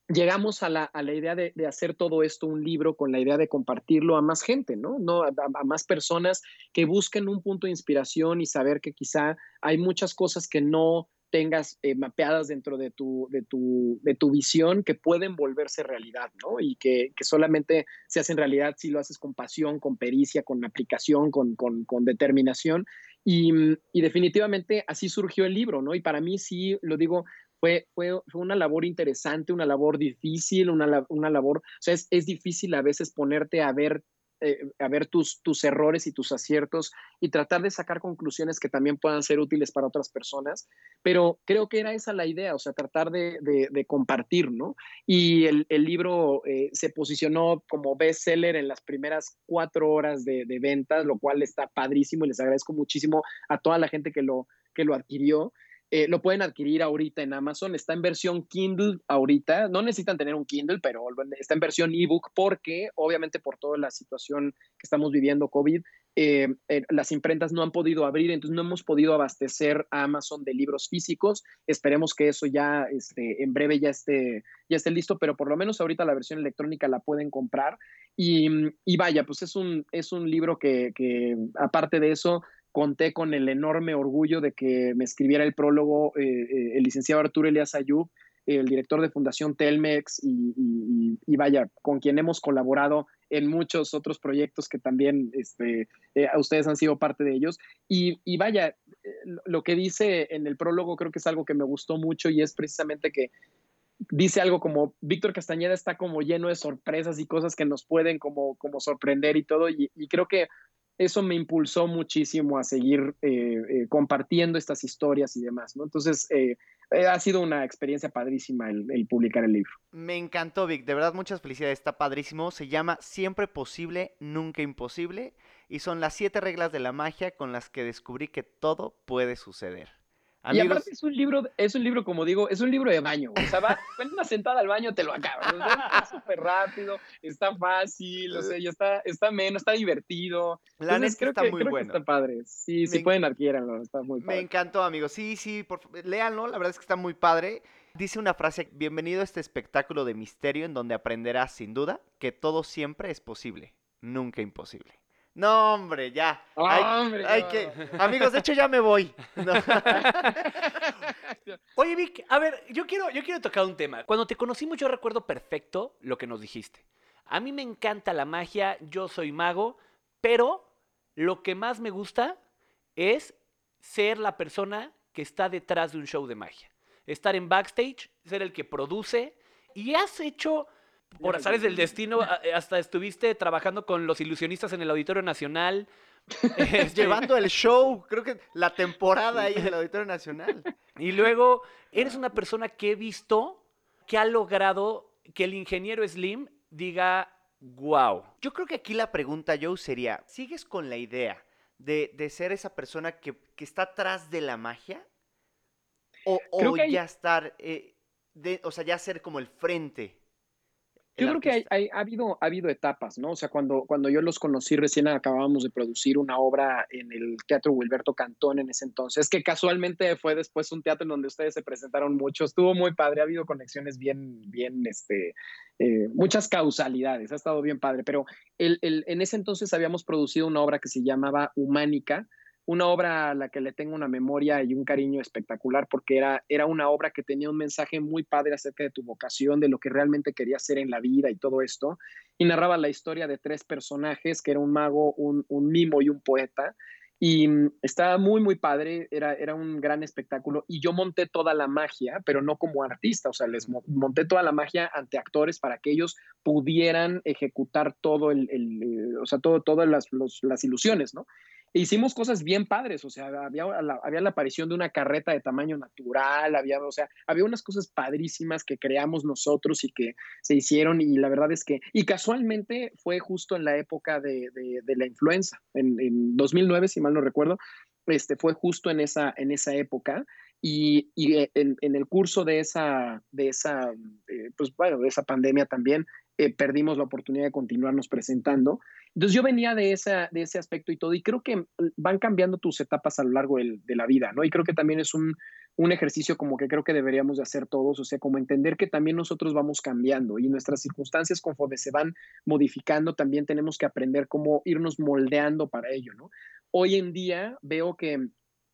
llegamos a la, a la idea de, hacer todo esto un libro con la idea de compartirlo a más gente, ¿no? no a, más personas que busquen un punto de inspiración y saber que quizá hay muchas cosas que no tengas eh, mapeadas dentro de tu, de, tu, de tu visión que pueden volverse realidad, ¿no? Y que, que, solamente se hacen realidad si lo haces con pasión, con pericia, con aplicación, con, con, con determinación. Y, y, definitivamente así surgió el libro, ¿no? Y para mí sí, lo digo, fue, fue, fue una labor interesante, una labor difícil, una, una labor, o sea, es, es difícil a veces ponerte a ver eh, a ver tus, tus errores y tus aciertos y tratar de sacar conclusiones que también puedan ser útiles para otras personas. Pero creo que era esa la idea, o sea, tratar de, de, compartir, ¿no? Y el, el libro eh, se posicionó como bestseller en las primeras cuatro horas de, de ventas, lo cual está padrísimo y les agradezco muchísimo a toda la gente que lo, que lo adquirió. Eh, lo pueden adquirir ahorita en Amazon. Está en versión Kindle ahorita. No necesitan tener un Kindle, pero está en versión ebook porque, obviamente, por toda la situación que estamos viviendo, COVID, eh, eh, las imprentas no han podido abrir, entonces no hemos podido abastecer a Amazon de libros físicos. Esperemos que eso ya este, en breve ya esté, ya esté listo, pero por lo menos ahorita la versión electrónica la pueden comprar. Y, y vaya, pues es un, es un libro que, que, aparte de eso, conté con el enorme orgullo de que me escribiera el prólogo eh, eh, el licenciado Arturo Elias Ayub, el director de Fundación Telmex y, vaya, con quien hemos colaborado en muchos otros proyectos que también este, eh, ustedes han sido parte de ellos. Y, vaya, lo que dice en el prólogo creo que es algo que me gustó mucho y es precisamente que dice algo como Víctor Castañeda está como lleno de sorpresas y cosas que nos pueden como, como sorprender y todo. y creo que eso me impulsó muchísimo a seguir eh, eh, compartiendo estas historias y demás, ¿no? Entonces, eh, ha sido una experiencia padrísima el, publicar el libro. Me encantó, Vic. De verdad, muchas felicidades. Está padrísimo. Se llama Siempre Posible, Nunca Imposible. Y son las siete reglas de la magia con las que descubrí que todo puede suceder. Y aparte es un libro, es un libro, como digo, es un libro de baño. O sea, va, una sentada al baño te lo acabas. Está súper rápido, está fácil, o sea, ya está, está menos, está divertido. La neta está muy bueno. está padre. Sí, si pueden adquiéranlo, está muy padre. Me encantó, amigos. Sí, sí, por, léanlo, la verdad es que está muy padre. Dice una frase, bienvenido a este espectáculo de misterio en donde aprenderás sin duda que todo siempre es posible, nunca imposible. No, hombre, ya. hay, que... Amigos, de hecho ya me voy. Oye, Vic, a ver, yo quiero, yo quiero tocar un tema. Cuando te conocimos, yo recuerdo perfecto lo que nos dijiste. A mí me encanta la magia, yo soy mago, pero lo que más me gusta es ser la persona que está detrás de un show de magia. Estar en backstage, ser el que produce. Y has hecho por azares del destino, eh, hasta estuviste trabajando con los ilusionistas en el Auditorio Nacional. Este, Llevando el show, creo que la temporada ahí en el Auditorio Nacional. Y luego, eres una persona que he visto que ha logrado que el ingeniero Slim diga, wow. Yo creo que aquí la pregunta, Joe, sería, ¿sigues con la idea de, ser esa persona que, está atrás de la magia? ¿O, ya estar, eh, o sea, ya ser como el frente yo creo que ha, habido, ha habido etapas, ¿no? O sea, cuando, cuando yo los conocí, recién acabábamos de producir una obra en el Teatro Wilberto Cantón en ese entonces, que casualmente fue después un teatro en donde ustedes se presentaron mucho. Estuvo muy padre, ha habido conexiones bien, bien, este, eh, muchas causalidades, ha estado bien padre. Pero el, el, en ese entonces habíamos producido una obra que se llamaba Humánica, una obra a la que le tengo una memoria y un cariño espectacular porque era, era una obra que tenía un mensaje muy padre acerca de tu vocación, de lo que realmente querías hacer en la vida y todo esto. Y narraba la historia de tres personajes, que era un mago, un, mimo y un poeta. Y mm, estaba muy, muy padre, era, era un gran espectáculo. Y yo monté toda la magia, pero no como artista, o sea, les monté toda la magia ante actores para que ellos pudieran ejecutar todo el, eh, o sea, todo, todas las, las ilusiones, ¿no? Hicimos cosas bien padres, o sea, había la, había la aparición de una carreta de tamaño natural, había, o sea, había unas cosas padrísimas que creamos nosotros y que se hicieron y la verdad es que, y casualmente fue justo en la época de, de, la influenza, en, en, 2009, si mal no recuerdo, este, fue justo en esa, en esa época y, y en, en, el curso de esa, de esa, eh, pues bueno, de esa pandemia también, eh, perdimos la oportunidad de continuarnos presentando. Entonces yo venía de, esa, de ese aspecto y todo, y creo que van cambiando tus etapas a lo largo de la vida, ¿no? Y creo que también es un, un, ejercicio como que creo que deberíamos de hacer todos, o sea, como entender que también nosotros vamos cambiando y nuestras circunstancias conforme se van modificando, también tenemos que aprender cómo irnos moldeando para ello, ¿no? Hoy en día veo que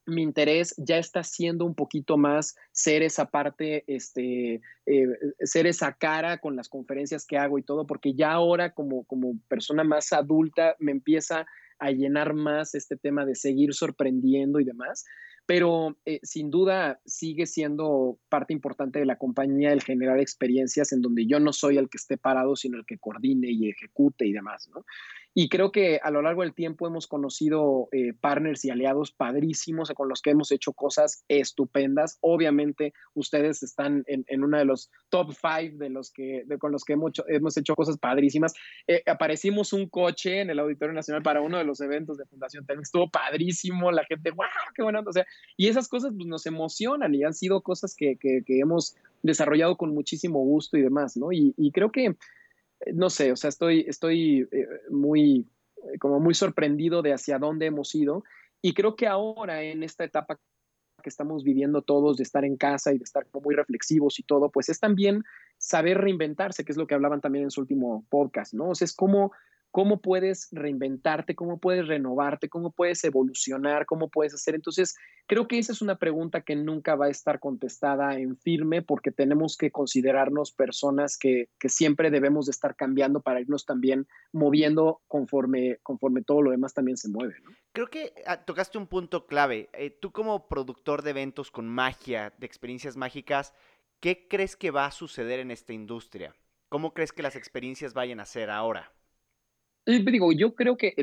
mi interés ya está siendo un poquito más ser esa parte, este, eh, ser esa cara con las conferencias que hago y todo, porque ya ahora como, como persona más adulta me empieza a llenar más este tema de seguir sorprendiendo y demás pero eh, sin duda sigue siendo parte importante de la compañía el generar experiencias en donde yo no soy el que esté parado, sino el que coordine y ejecute y demás, ¿no? Y creo que a lo largo del tiempo hemos conocido eh, partners y aliados padrísimos con los que hemos hecho cosas estupendas. Obviamente, ustedes están en, en uno de los top five de los que, con los que hemos hecho, hemos hecho cosas padrísimas. Eh, aparecimos un coche en el Auditorio Nacional para uno de los eventos de Fundación Telmex. Estuvo padrísimo. La gente, wow, qué bueno. O sea, y esas cosas pues, nos emocionan y han sido cosas que, que, hemos desarrollado con muchísimo gusto y demás, ¿no? Y creo que no sé, o sea, estoy, estoy eh, muy, eh, como muy sorprendido de hacia dónde hemos ido. Y creo que ahora, en esta etapa que estamos viviendo todos, de estar en casa y de estar muy reflexivos y todo, pues es también saber reinventarse, que es lo que hablaban también en su último podcast, ¿no? O sea, es como cómo puedes reinventarte, cómo puedes renovarte, cómo puedes evolucionar, cómo puedes hacer. Entonces, creo que esa es una pregunta que nunca va a estar contestada en firme porque tenemos que considerarnos personas que, siempre debemos de estar cambiando para irnos también moviendo conforme, conforme todo lo demás también se mueve. Creo que ah, tocaste un punto clave. Eh, tú como productor de eventos con magia, de experiencias mágicas, ¿qué crees que va a suceder en esta industria? ¿Cómo crees que las experiencias vayan a ser ahora? Digo, yo creo que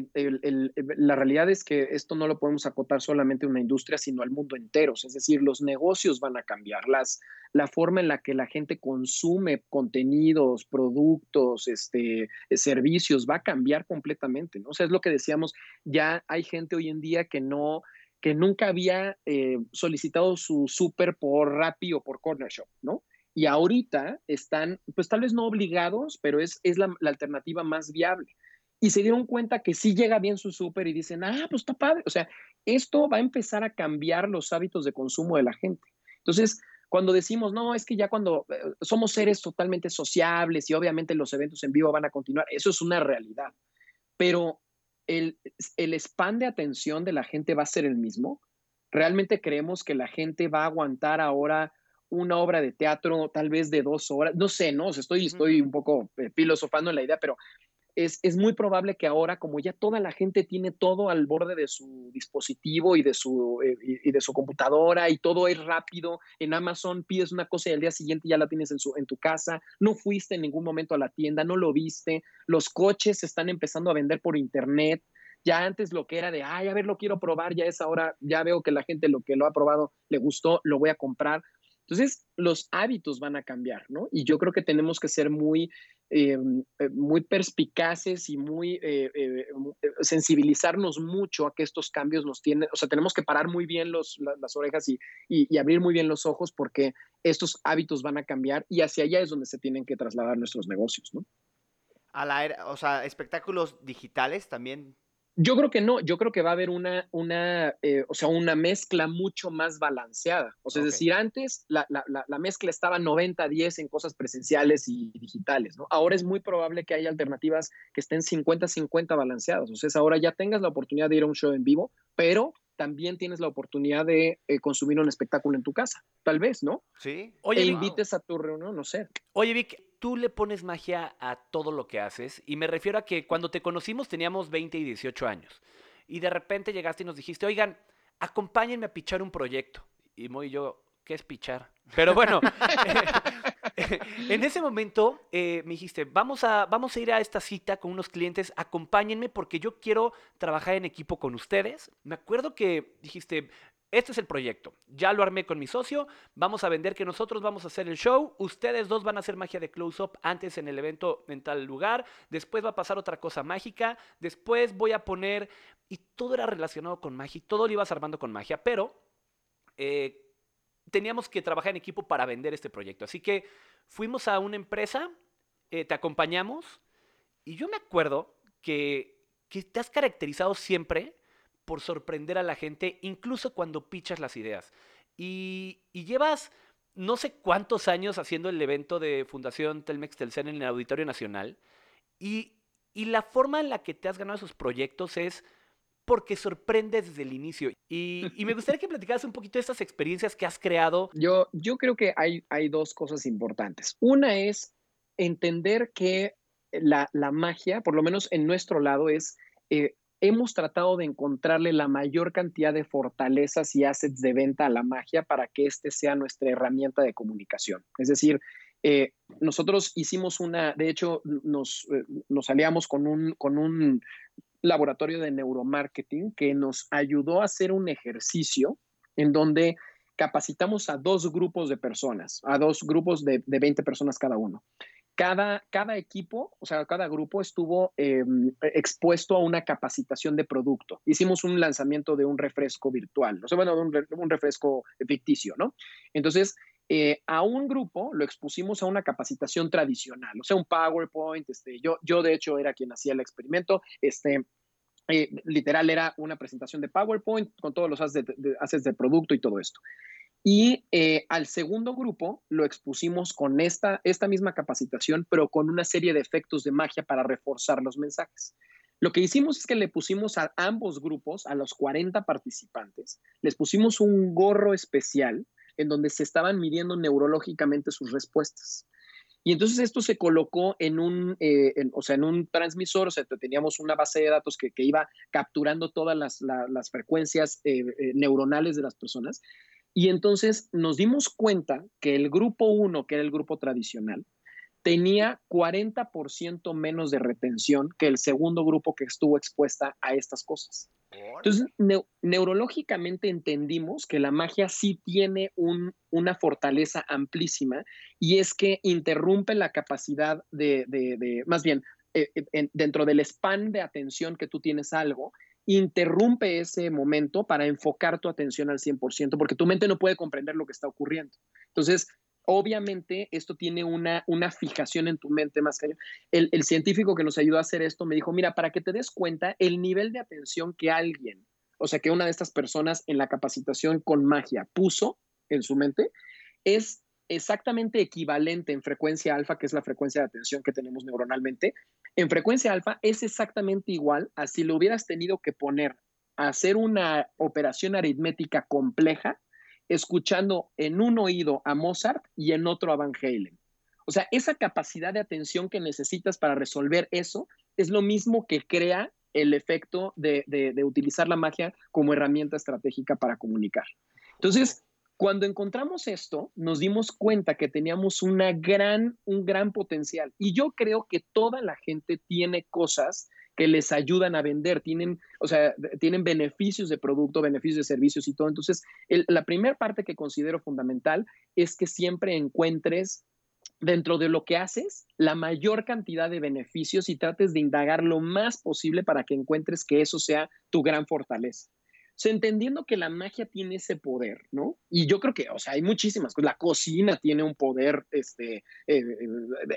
la realidad es que esto no lo podemos acotar solamente a una industria, sino al mundo entero. Es decir, los negocios van a cambiar, las, la forma en la que la gente consume contenidos, productos, este, servicios, va a cambiar completamente. ¿no? O sea, es lo que decíamos, ya hay gente hoy en día que no que nunca había eh, solicitado su súper por Rappi o por Corner Shop, ¿no? Y ahorita están, pues tal vez no obligados, pero es, es la, la alternativa más viable y se dieron cuenta que sí llega bien su súper y dicen, ah, pues está padre. O sea, esto va a empezar a cambiar los hábitos de consumo de la gente. Entonces, cuando decimos, no, es que ya cuando eh, somos seres totalmente sociables y obviamente los eventos en vivo van a continuar, eso es una realidad. Pero el, el span de atención de la gente va a ser el mismo. ¿Realmente creemos que la gente va a aguantar ahora una obra de teatro tal vez de dos horas? No sé, no, estoy, estoy un poco eh, filosofando en la idea, pero es, muy probable que ahora, como ya toda la gente tiene todo al borde de su dispositivo y de su, eh, y, de su computadora y todo es rápido, en Amazon pides una cosa y al día siguiente ya la tienes en, su, en tu casa, no fuiste en ningún momento a la tienda, no lo viste, los coches se están empezando a vender por internet. Ya antes lo que era de, ay, a ver, lo quiero probar, ya es ahora, ya veo que la gente lo que lo ha probado le gustó, lo voy a comprar. Entonces, los hábitos van a cambiar, ¿no? Y yo creo que tenemos que ser muy, eh, eh, muy perspicaces y muy eh, sensibilizarnos mucho a que estos cambios nos tienen, o sea, tenemos que parar muy bien los, las orejas y, y, abrir muy bien los ojos porque estos hábitos van a cambiar y hacia allá es donde se tienen que trasladar nuestros negocios, ¿no? A la era, o sea, espectáculos digitales también yo creo que no, yo creo que va a haber una, una eh, o sea, una mezcla mucho más balanceada. O sea, es decir, antes la, la, la mezcla estaba 90-10 en cosas presenciales y digitales, ¿no? Ahora es muy probable que haya alternativas que estén 50-50 balanceadas. O sea, ahora ya tengas la oportunidad de ir a un show en vivo, pero también tienes la oportunidad de eh, consumir un espectáculo en tu casa, tal vez, ¿no? Sí. Oye, e invites a tu reunión, no sé. Oye, Vic, tú le pones magia a todo lo que haces y me refiero a que cuando te conocimos teníamos 20 y 18 años y de repente llegaste y nos dijiste, oigan, acompáñenme a pichar un proyecto. Y Moy y yo, ¿qué es pichar? Pero bueno, en ese momento eh, me dijiste, vamos a, vamos a ir a esta cita con unos clientes, acompáñenme porque yo quiero trabajar en equipo con ustedes. Me acuerdo que dijiste, este es el proyecto. Ya lo armé con mi socio. Vamos a vender que nosotros vamos a hacer el show. Ustedes dos van a hacer magia de close-up antes en el evento en tal lugar. Después va a pasar otra cosa mágica. Después voy a poner... Y todo era relacionado con magia. todo lo ibas armando con magia. Pero eh, teníamos que trabajar en equipo para vender este proyecto. Así que fuimos a una empresa. Eh, te acompañamos. Y yo me acuerdo que, que te has caracterizado siempre por sorprender a la gente, incluso cuando pichas las ideas. Y, llevas no sé cuántos años haciendo el evento de Fundación Telmex Telcel en el Auditorio Nacional. Y, la forma en la que te has ganado esos proyectos es porque sorprendes desde el inicio. Y, me gustaría que platicaras un poquito de estas experiencias que has creado. Yo, yo creo que hay, hay dos cosas importantes. Una es entender que la, magia, por lo menos en nuestro lado, es eh, hemos tratado de encontrarle la mayor cantidad de fortalezas y assets de venta a la magia para que este sea nuestra herramienta de comunicación. Es decir, eh, nosotros hicimos una, de hecho, nos, eh, nos aliamos con un, con un laboratorio de neuromarketing que nos ayudó a hacer un ejercicio en donde capacitamos a dos grupos de personas, a dos grupos de, de 20 personas cada uno cada, cada equipo, o sea, cada grupo estuvo em, expuesto a una capacitación de producto. Hicimos un lanzamiento de un refresco virtual, o sea, bueno, un, un refresco ficticio, ¿no? Entonces, eh, a un grupo lo expusimos a una capacitación tradicional, o sea, un PowerPoint, este, yo, yo de hecho era quien hacía el experimento, este, eh, literal era una presentación de PowerPoint con todos los assets de, de producto y todo esto. Y eh, al segundo grupo lo expusimos con esta, esta misma capacitación, pero con una serie de efectos de magia para reforzar los mensajes. Lo que hicimos es que le pusimos a ambos grupos, a los 40 participantes, les pusimos un gorro especial en donde se estaban midiendo neurológicamente sus respuestas. Y entonces esto se colocó en un, eh, o sea, en un transmisor, o sea, teníamos una base de datos que, iba capturando todas las, frecuencias eh, neuronales de las personas y entonces nos dimos cuenta que el grupo 1, que era el grupo tradicional, tenía 40% menos de retención que el segundo grupo que estuvo expuesta a estas cosas. Entonces, neurológicamente entendimos que la magia sí tiene una fortaleza amplísima y es que interrumpe la capacidad de, más bien, eh, eh, dentro del span de atención que tú tienes algo, interrumpe ese momento para enfocar tu atención al 100%, porque tu mente no puede comprender lo que está ocurriendo. Entonces, obviamente esto tiene una, una fijación en tu mente más que el, el científico que nos ayudó a hacer esto me dijo, mira, para que te des cuenta, el nivel de atención que alguien, o sea, que una de estas personas en la capacitación con magia puso en su mente, es exactamente equivalente en frecuencia alfa, que es la frecuencia de atención que tenemos neuronalmente. En frecuencia alfa es exactamente igual a si lo hubieras tenido que poner a hacer una operación aritmética compleja escuchando en un oído a Mozart y en otro a Van Halen. O sea, esa capacidad de atención que necesitas para resolver eso es lo mismo que crea el efecto de, utilizar la magia como herramienta estratégica para comunicar. Entonces, cuando encontramos esto, nos dimos cuenta que teníamos una gran, un gran potencial. Y yo creo que toda la gente tiene cosas que les ayudan a vender, tienen, o sea, tienen beneficios de producto, beneficios de servicios y todo. Entonces, la primera parte que considero fundamental es que siempre encuentres dentro de lo que haces la mayor cantidad de beneficios y trates de indagar lo más posible para que encuentres que eso sea tu gran fortaleza sea, entendiendo que la magia tiene ese poder, ¿no? Y yo creo que, o sea, hay muchísimas cosas. La cocina tiene un poder este, eh,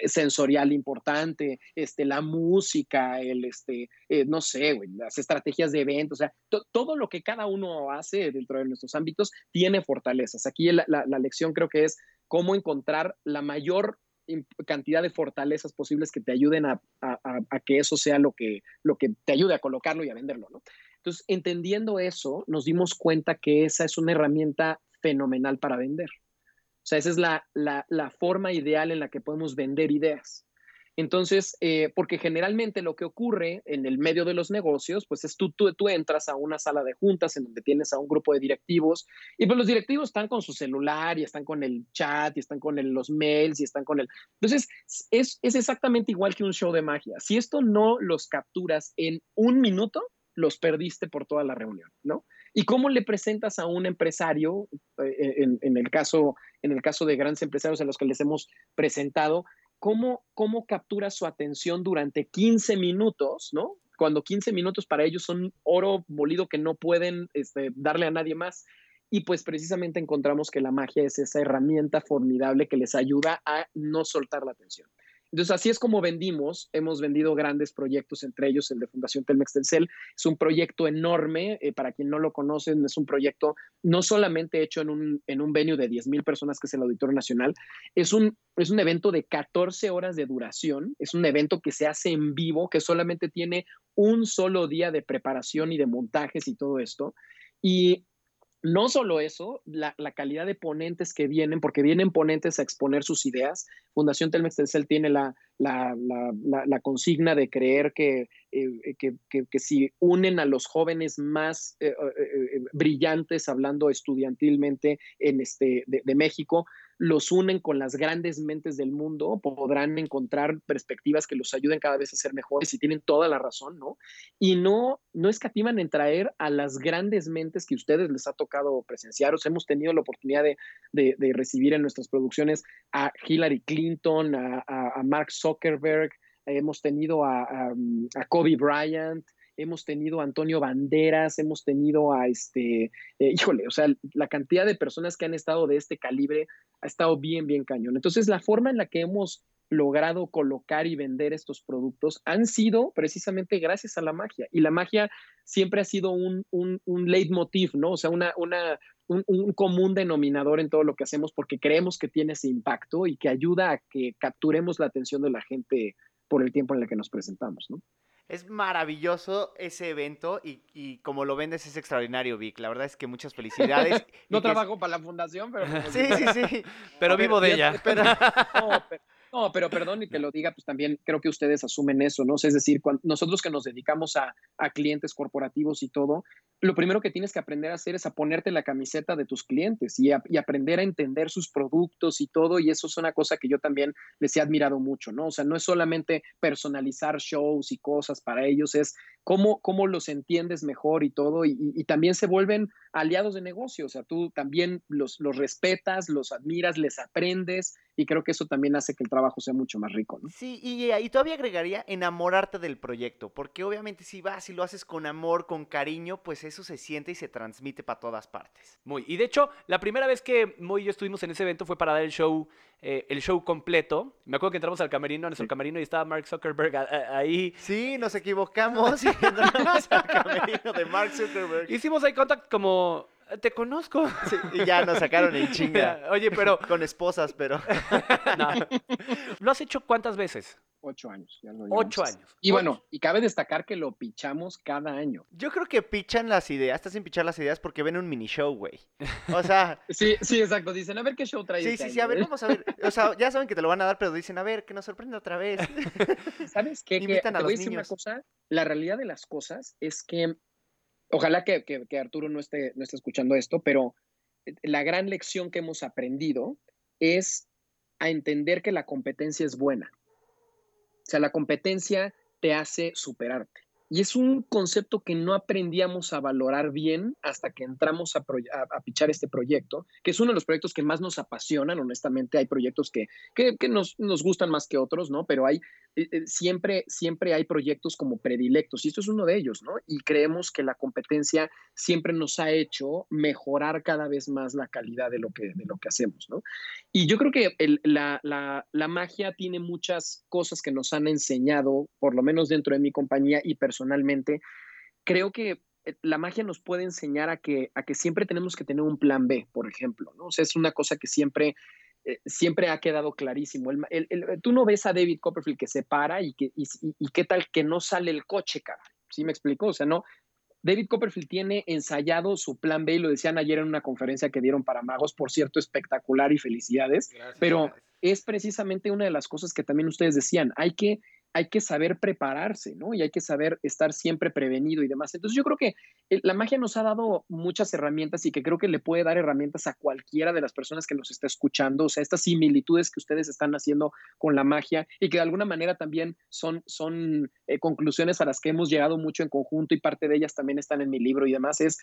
eh, sensorial importante, este, la música, el, este, eh, no sé, las estrategias de eventos, o sea, todo lo que cada uno hace dentro de nuestros ámbitos tiene fortalezas. Aquí la, lección creo que es cómo encontrar la mayor cantidad de fortalezas posibles que te ayuden a, a, que eso sea lo que, lo que te ayude a colocarlo y a venderlo, ¿no? Entonces, entendiendo eso, nos dimos cuenta que esa es una herramienta fenomenal para vender. O sea, esa es la, la, forma ideal en la que podemos vender ideas. Entonces, eh, porque generalmente lo que ocurre en el medio de los negocios, pues es tú, tú, tú, entras a una sala de juntas en donde tienes a un grupo de directivos y pues los directivos están con su celular y están con el chat y están con los mails y están con el... Entonces, es, es exactamente igual que un show de magia. Si esto no los capturas en un minuto, los perdiste por toda la reunión, ¿no? ¿Y cómo le presentas a un empresario, eh, en, el, caso, en el caso de grandes empresarios a los que les hemos presentado, cómo, cómo capturas su atención durante 15 minutos, ¿no? Cuando 15 minutos para ellos son oro molido que no pueden este, darle a nadie más. Y pues precisamente encontramos que la magia es esa herramienta formidable que les ayuda a no soltar la atención. Entonces, así es como vendimos. Hemos vendido grandes proyectos, entre ellos el de Fundación Telmex Telcel. Es un proyecto enorme. Eh, para quien no lo conocen, es un proyecto no solamente hecho en un, en un venue de 10 mil personas, que es el Auditorio Nacional. Es un, es un evento de 14 horas de duración. Es un evento que se hace en vivo, que solamente tiene un solo día de preparación y de montajes y todo esto. Y no solo eso, la, calidad de ponentes que vienen, porque vienen ponentes a exponer sus ideas. Fundación Telmex Telcel tiene la, consigna de creer que, eh, que, si unen a los jóvenes más eh, eh, brillantes, hablando estudiantilmente en este, de México, los unen con las grandes mentes del mundo, podrán encontrar perspectivas que los ayuden cada vez a ser mejores y tienen toda la razón, ¿no? Y no, no escatiman en traer a las grandes mentes que ustedes les ha tocado presenciar. hemos tenido la oportunidad de, recibir en nuestras producciones a Hillary Clinton, a, Mark Zuckerberg, hemos tenido a, a Kobe Bryant, hemos tenido a Antonio Banderas, hemos tenido a este, eh, híjole, o sea, la cantidad de personas que han estado de este calibre ha estado bien, bien cañón. Entonces, la forma en la que hemos logrado colocar y vender estos productos han sido precisamente gracias a la magia. Y la magia siempre ha sido un, un, un leitmotiv, ¿no? O sea, una, una, un, un, común denominador en todo lo que hacemos porque creemos que tiene ese impacto y que ayuda a que capturemos la atención de la gente por el tiempo en el que nos presentamos, ¿no? Es maravilloso ese evento y, como lo vendes es extraordinario, Vic. La verdad es que muchas felicidades. no trabajo para la fundación, pero... sí, sí, sí. Pero vivo de ella. no, pero, perdón y que lo diga, pues también creo que ustedes asumen eso, ¿no? es decir, nosotros que nos dedicamos a, clientes corporativos y todo, lo primero que tienes que aprender a hacer es a ponerte la camiseta de tus clientes y, aprender a entender sus productos y todo. Y eso es una cosa que yo también les he admirado mucho, ¿no? O sea, no es solamente personalizar shows y cosas para ellos, es cómo, cómo los entiendes mejor y todo. Y, también se vuelven aliados de negocio. O sea, tú también los, los respetas, los admiras, les aprendes y creo que eso también hace que el trabajo sea mucho más rico, ¿no? Sí, y, y todavía agregaría enamorarte del proyecto, porque obviamente si vas y lo haces con amor, con cariño, pues eso se siente y se transmite para todas partes. Muy, y de hecho, la primera vez que Moy y yo estuvimos en ese evento fue para dar el show, eh, el show completo. Me acuerdo que entramos al camerino, a nuestro camerino, y estaba Mark Zuckerberg ahí. Sí, nos equivocamos y entramos al camerino de Mark Zuckerberg. Hicimos ahí contact como te conozco. y ya nos sacaron en chinga. Oye, pero. Con esposas, pero. no. ¿Lo has hecho cuántas veces? Ocho años. Ocho años. Y bueno, y cabe destacar que lo pichamos cada año. Yo creo que pichan las ideas, estás sin pichar las ideas porque ven un mini show, güey. O sea. sí, sí, exacto. Dicen, a ver qué show trae. Sí, este sí, sí, a ver, vamos a ver. O sea, ya saben que te lo van a dar, pero dicen, a ver, que nos sorprende otra vez. ¿Sabes qué? Invitan a los niños. una cosa. La realidad de las cosas es que ojalá que, Arturo no esté, no esté escuchando esto, pero eh, la gran lección que hemos aprendido es a entender que la competencia es buena. O sea, la competencia te hace superarte. Y es un concepto que no aprendíamos a valorar bien hasta que entramos a, pichar este proyecto, que es uno de los proyectos que más nos apasionan, honestamente. Hay proyectos que, que, nos, nos, gustan más que otros, ¿no? Pero hay, eh, eh, siempre, siempre hay proyectos como predilectos y esto es uno de ellos, ¿no? Y creemos que la competencia siempre nos ha hecho mejorar cada vez más la calidad de lo que, de lo que hacemos, ¿no? Y yo creo que la, la, magia tiene muchas cosas que nos han enseñado, por lo menos dentro de mi compañía y personalmente creo que eh, la magia nos puede enseñar a que, a que siempre tenemos que tener un plan B, por ejemplo, ¿no? O sea, es una cosa que siempre, eh, siempre ha quedado clarísimo. El, tú no ves a David Copperfield que se para y, que, y, qué tal que no sale el coche, cara. ¿Sí me explico? O sea, no, David Copperfield tiene ensayado su plan B y lo decían ayer en una conferencia que dieron para magos, por cierto, espectacular y felicidades, pero es precisamente una de las cosas que también ustedes decían, hay que hay que saber prepararse, ¿no? Y hay que saber estar siempre prevenido y demás. Entonces yo creo que eh, la magia nos ha dado muchas herramientas y que creo que le puede dar herramientas a cualquiera de las personas que nos está escuchando, o sea, estas similitudes que ustedes están haciendo con la magia y que de alguna manera también son, son eh, conclusiones a las que hemos llegado mucho en conjunto y parte de ellas también están en mi libro y demás, es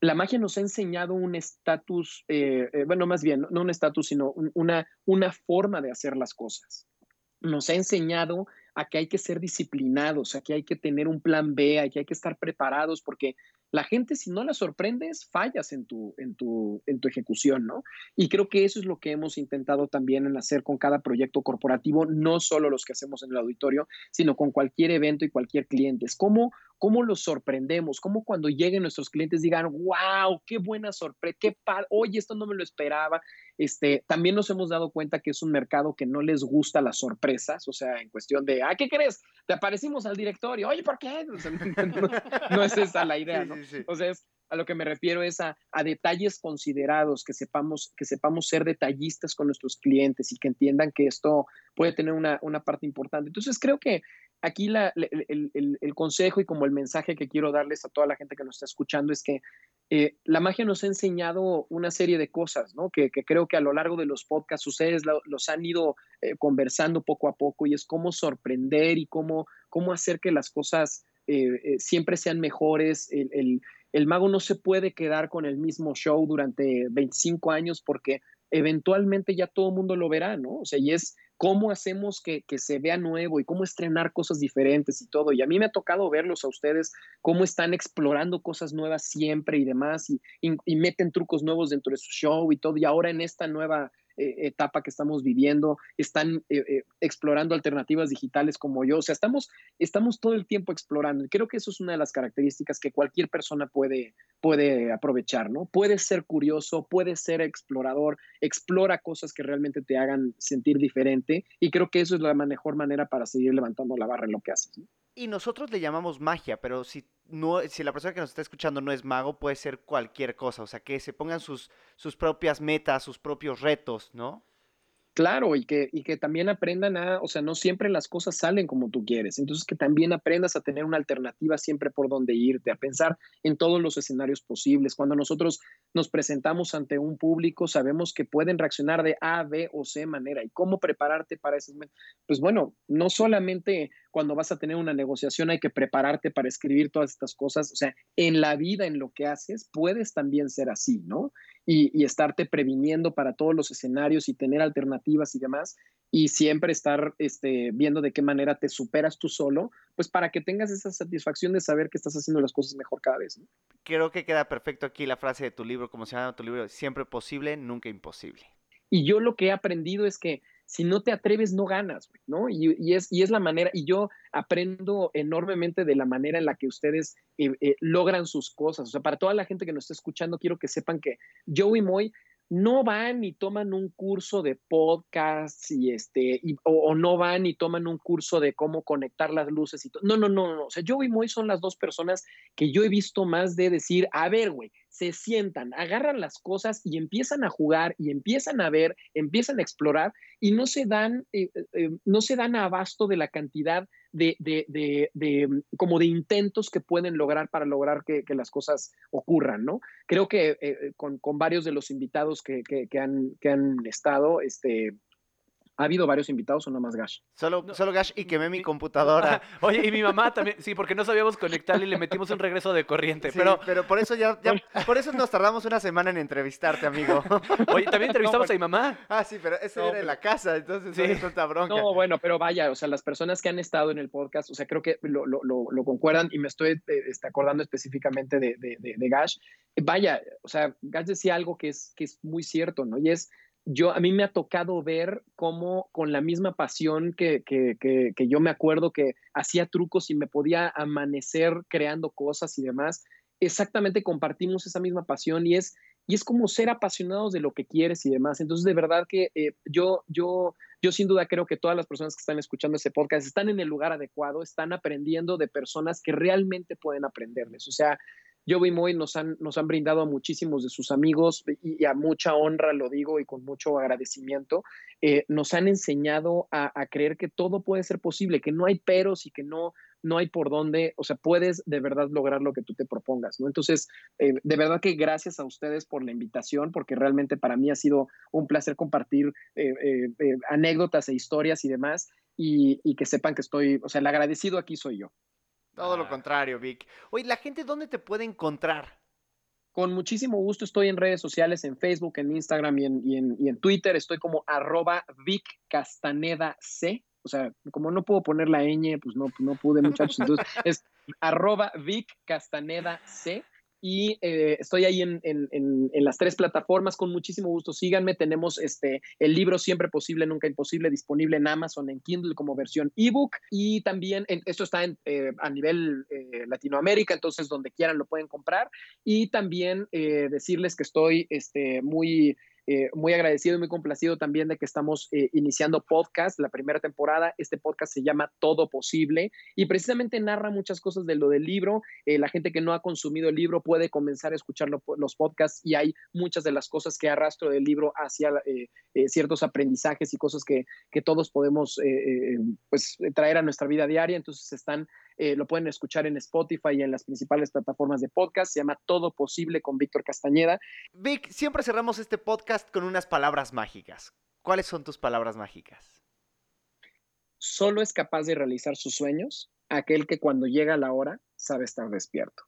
la magia nos ha enseñado un estatus, eh, bueno, más bien, no un estatus, sino una, una forma de hacer las cosas. Nos ha enseñado a que hay que ser disciplinados, a que hay que tener un plan B, a que hay que estar preparados, porque la gente si no la sorprendes, fallas en tu, en tu, en tu ejecución, ¿no? Y creo que eso es lo que hemos intentado también en hacer con cada proyecto corporativo, no solo los que hacemos en el auditorio, sino con cualquier evento y cualquier cliente. Es cómo, cómo los sorprendemos, cómo cuando lleguen nuestros clientes digan, wow, qué buena sorpresa, qué padre, oye, esto no me lo esperaba. Este, también nos hemos dado cuenta que es un mercado que no les gusta las sorpresas, o sea, en cuestión de, ah, ¿qué crees? Te aparecimos al directorio, oye, ¿por qué? no, es esa la idea, ¿no? O sea, a lo que me refiero es a, detalles considerados, que sepamos, que sepamos ser detallistas con nuestros clientes y que entiendan que esto puede tener una, parte importante. Entonces, creo que aquí el, consejo y como el mensaje que quiero darles a toda la gente que nos está escuchando es que eh, la magia nos ha enseñado una serie de cosas, ¿no? Que, creo que a lo largo de los podcasts ustedes los han ido eh, conversando poco a poco y es cómo sorprender y cómo, cómo hacer que las cosas eh, siempre sean mejores. El, mago no se puede quedar con el mismo show durante 25 años porque eventualmente ya todo el mundo lo verá, ¿no? O sea, y es cómo hacemos que, que, se vea nuevo y cómo estrenar cosas diferentes y todo. Y a mí me ha tocado verlos a ustedes, cómo están explorando cosas nuevas siempre y demás, y, y meten trucos nuevos dentro de su show y todo. Y ahora en esta nueva eh, etapa que estamos viviendo, están eh, eh, explorando alternativas digitales como yo, o sea, estamos, estamos todo el tiempo explorando. Creo que eso es una de las características que cualquier persona puede, puede aprovechar, ¿no? Puede ser curioso, puede ser explorador, explora cosas que realmente te hagan sentir diferente y creo que eso es la mejor manera para seguir levantando la barra en lo que haces. Y nosotros le llamamos magia, pero si no, si la persona que nos está escuchando no es mago, puede ser cualquier cosa. O sea, que se pongan sus, sus propias metas, sus propios retos, ¿no? Claro, y que, y que también aprendan a, o sea, no siempre las cosas salen como tú quieres. Entonces, que también aprendas a tener una alternativa siempre por donde irte, a pensar en todos los escenarios posibles. Cuando nosotros nos presentamos ante un público, sabemos que pueden reaccionar de A, B o C manera. ¿Y cómo prepararte para momento? Pues bueno, no solamente cuando vas a tener una negociación hay que prepararte para escribir todas estas cosas. O sea, en la vida, en lo que haces, puedes también ser así, ¿no? y, estarte previniendo para todos los escenarios y tener alternativas y demás, y siempre estar este, viendo de qué manera te superas tú solo, pues para que tengas esa satisfacción de saber que estás haciendo las cosas mejor cada vez. Creo que queda perfecto aquí la frase de tu libro, como se llama tu libro, siempre posible, nunca imposible. Y yo lo que he aprendido es que si no te atreves, no ganas, ¿no? Y, es, y es la manera, y yo aprendo enormemente de la manera en la que ustedes eh, eh, logran sus cosas. O sea, para toda la gente que nos está escuchando, quiero que sepan que Joey Moy no van y toman un curso de podcast y este, o, no van y toman un curso de cómo conectar las luces y todo. No, no, no, no. O sea, Joey y Moy son las dos personas que yo he visto más de decir, a ver, güey, se sientan, agarran las cosas y empiezan a jugar y empiezan a ver, empiezan a explorar y no se dan, eh, eh, no se dan abasto de la cantidad de, de, de, mm, como de intentos que pueden lograr para lograr que, las cosas ocurran, ¿no? Creo que eh, eh, con, con, varios de los invitados que, que, han, que han estado, este, ¿Ha habido varios invitados o no más Gash? Solo, solo Gash y quemé mi computadora. Oye, y mi mamá también, sí, porque no sabíamos conectarle y le metimos un regreso de corriente. pero, pero por eso ya, por eso nos tardamos una semana en entrevistarte, amigo. Oye, también entrevistamos a mi mamá. Ah, sí, pero ese era en la casa, entonces sí. es tanta bronca. No, bueno, pero vaya, o sea, las personas que han estado en el podcast, o sea, creo que lo, lo, lo, concuerdan y me estoy eh, este, acordando específicamente de, de, de, Gash. Vaya, o sea, Gash decía algo que es, que es muy cierto, ¿no? Y es yo a mí me ha tocado ver cómo con la misma pasión que, que, que, yo me acuerdo que hacía trucos y me podía amanecer creando cosas y demás, exactamente compartimos esa misma pasión y es, y es como ser apasionados de lo que quieres y demás. Entonces, de verdad que eh, yo, yo, yo sin duda creo que todas las personas que están escuchando este podcast están en el lugar adecuado, están aprendiendo de personas que realmente pueden aprenderles. O sea, yo y Moy nos han, nos han brindado a muchísimos de sus amigos y, a mucha honra, lo digo, y con mucho agradecimiento, eh, nos han enseñado a, creer que todo puede ser posible, que no hay peros y que no, no hay por dónde, o sea, puedes de verdad lograr lo que tú te propongas, ¿no? Entonces, eh, de verdad que gracias a ustedes por la invitación, porque realmente para mí ha sido un placer compartir eh, anécdotas e historias y demás, y, y que sepan que estoy, o sea, el agradecido aquí soy yo. Todo lo ah. contrario, Vic. Oye, ¿la gente dónde te puede encontrar? Con muchísimo gusto estoy en redes sociales, en Facebook, en Instagram y en, y en, Twitter. Estoy como arroba Vic Castaneda C. O sea, como no puedo poner la ñ, pues no, no pude, muchachos. Entonces es arroba Vic Castaneda C y eh, estoy ahí en, las tres plataformas con muchísimo gusto. Síganme, tenemos este, el libro Siempre Posible, Nunca Imposible disponible en Amazon, en Kindle como versión ebook y también esto está eh, a nivel eh, Latinoamérica, entonces donde quieran lo pueden comprar y también decirles que estoy este, muy eh, muy agradecido y muy complacido también de que estamos eh, iniciando podcast, la primera temporada. Este podcast se llama Todo Posible y precisamente narra muchas cosas de lo del libro. Eh, la gente que no ha consumido el libro puede comenzar a escuchar los podcasts y hay muchas de las cosas que arrastro del libro hacia ciertos aprendizajes y cosas que, que todos podemos pues, traer a nuestra vida diaria. Entonces están eh, lo pueden escuchar en Spotify y en las principales plataformas de podcast. Se llama Todo Posible con Víctor Castañeda. Vic, siempre cerramos este podcast con unas palabras mágicas. ¿Cuáles son tus palabras mágicas? Solo es capaz de realizar sus sueños aquel que cuando llega la hora sabe estar despierto.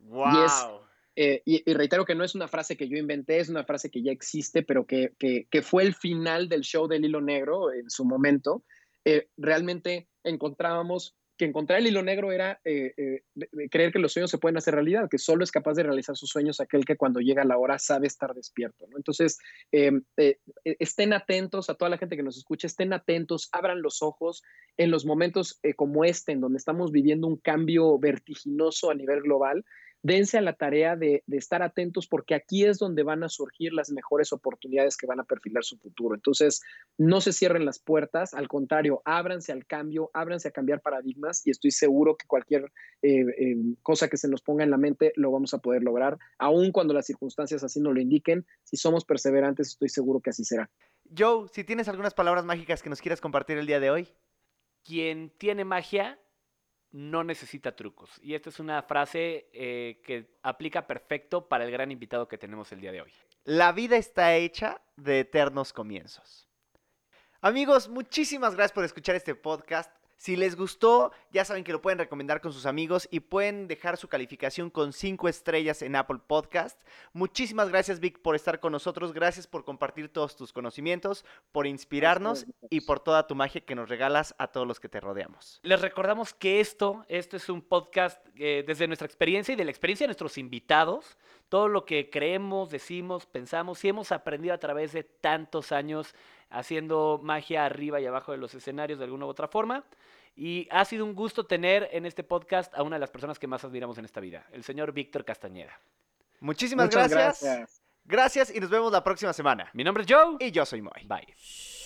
¡Wow! Eh, y, reitero que no es una frase que yo inventé, es una frase que ya existe, pero que, que, fue el final del show del hilo negro en su momento. Eh, realmente encontrábamos que encontrar el hilo negro era eh, eh, creer que los sueños se pueden hacer realidad, que solo es capaz de realizar sus sueños aquel que cuando llega la hora sabe estar despierto. Entonces, em, eh, estén atentos a toda la gente que nos escucha, estén atentos, abran los ojos en los momentos como este, en donde estamos viviendo un cambio vertiginoso a nivel global dense a la tarea de, estar atentos porque aquí es donde van a surgir las mejores oportunidades que van a perfilar su futuro. Entonces, no se cierren las puertas, al contrario, ábranse al cambio, ábranse a cambiar paradigmas y estoy seguro que cualquier eh, eh, cosa que se nos ponga en la mente lo vamos a poder lograr, aun cuando las circunstancias así no lo indiquen. Si somos perseverantes, estoy seguro que así será. Joe, si tienes algunas palabras mágicas que nos quieras compartir el día de hoy. Quien tiene magia no necesita trucos. Y esta es una frase eh, que aplica perfecto para el gran invitado que tenemos el día de hoy. La vida está hecha de eternos comienzos. Amigos, muchísimas gracias por escuchar este podcast. Si les gustó, ya saben que lo pueden recomendar con sus amigos y pueden dejar su calificación con 5 estrellas en Apple Podcast. Muchísimas gracias, Vic, por estar con nosotros. Gracias por compartir todos tus conocimientos, por inspirarnos y por toda tu magia que nos regalas a todos los que te rodeamos. Les recordamos que esto, esto es un podcast eh, desde nuestra experiencia y de la experiencia de nuestros invitados. Todo lo que creemos, decimos, pensamos y hemos aprendido a través de tantos años haciendo magia arriba y abajo de los escenarios de alguna u otra forma. Y ha sido un gusto tener en este podcast a una de las personas que más admiramos en esta vida, el señor Víctor Castañeda. Muchísimas gracias. gracias. Gracias y nos vemos la próxima semana. Mi nombre es Joe. Y yo soy Moy. Bye.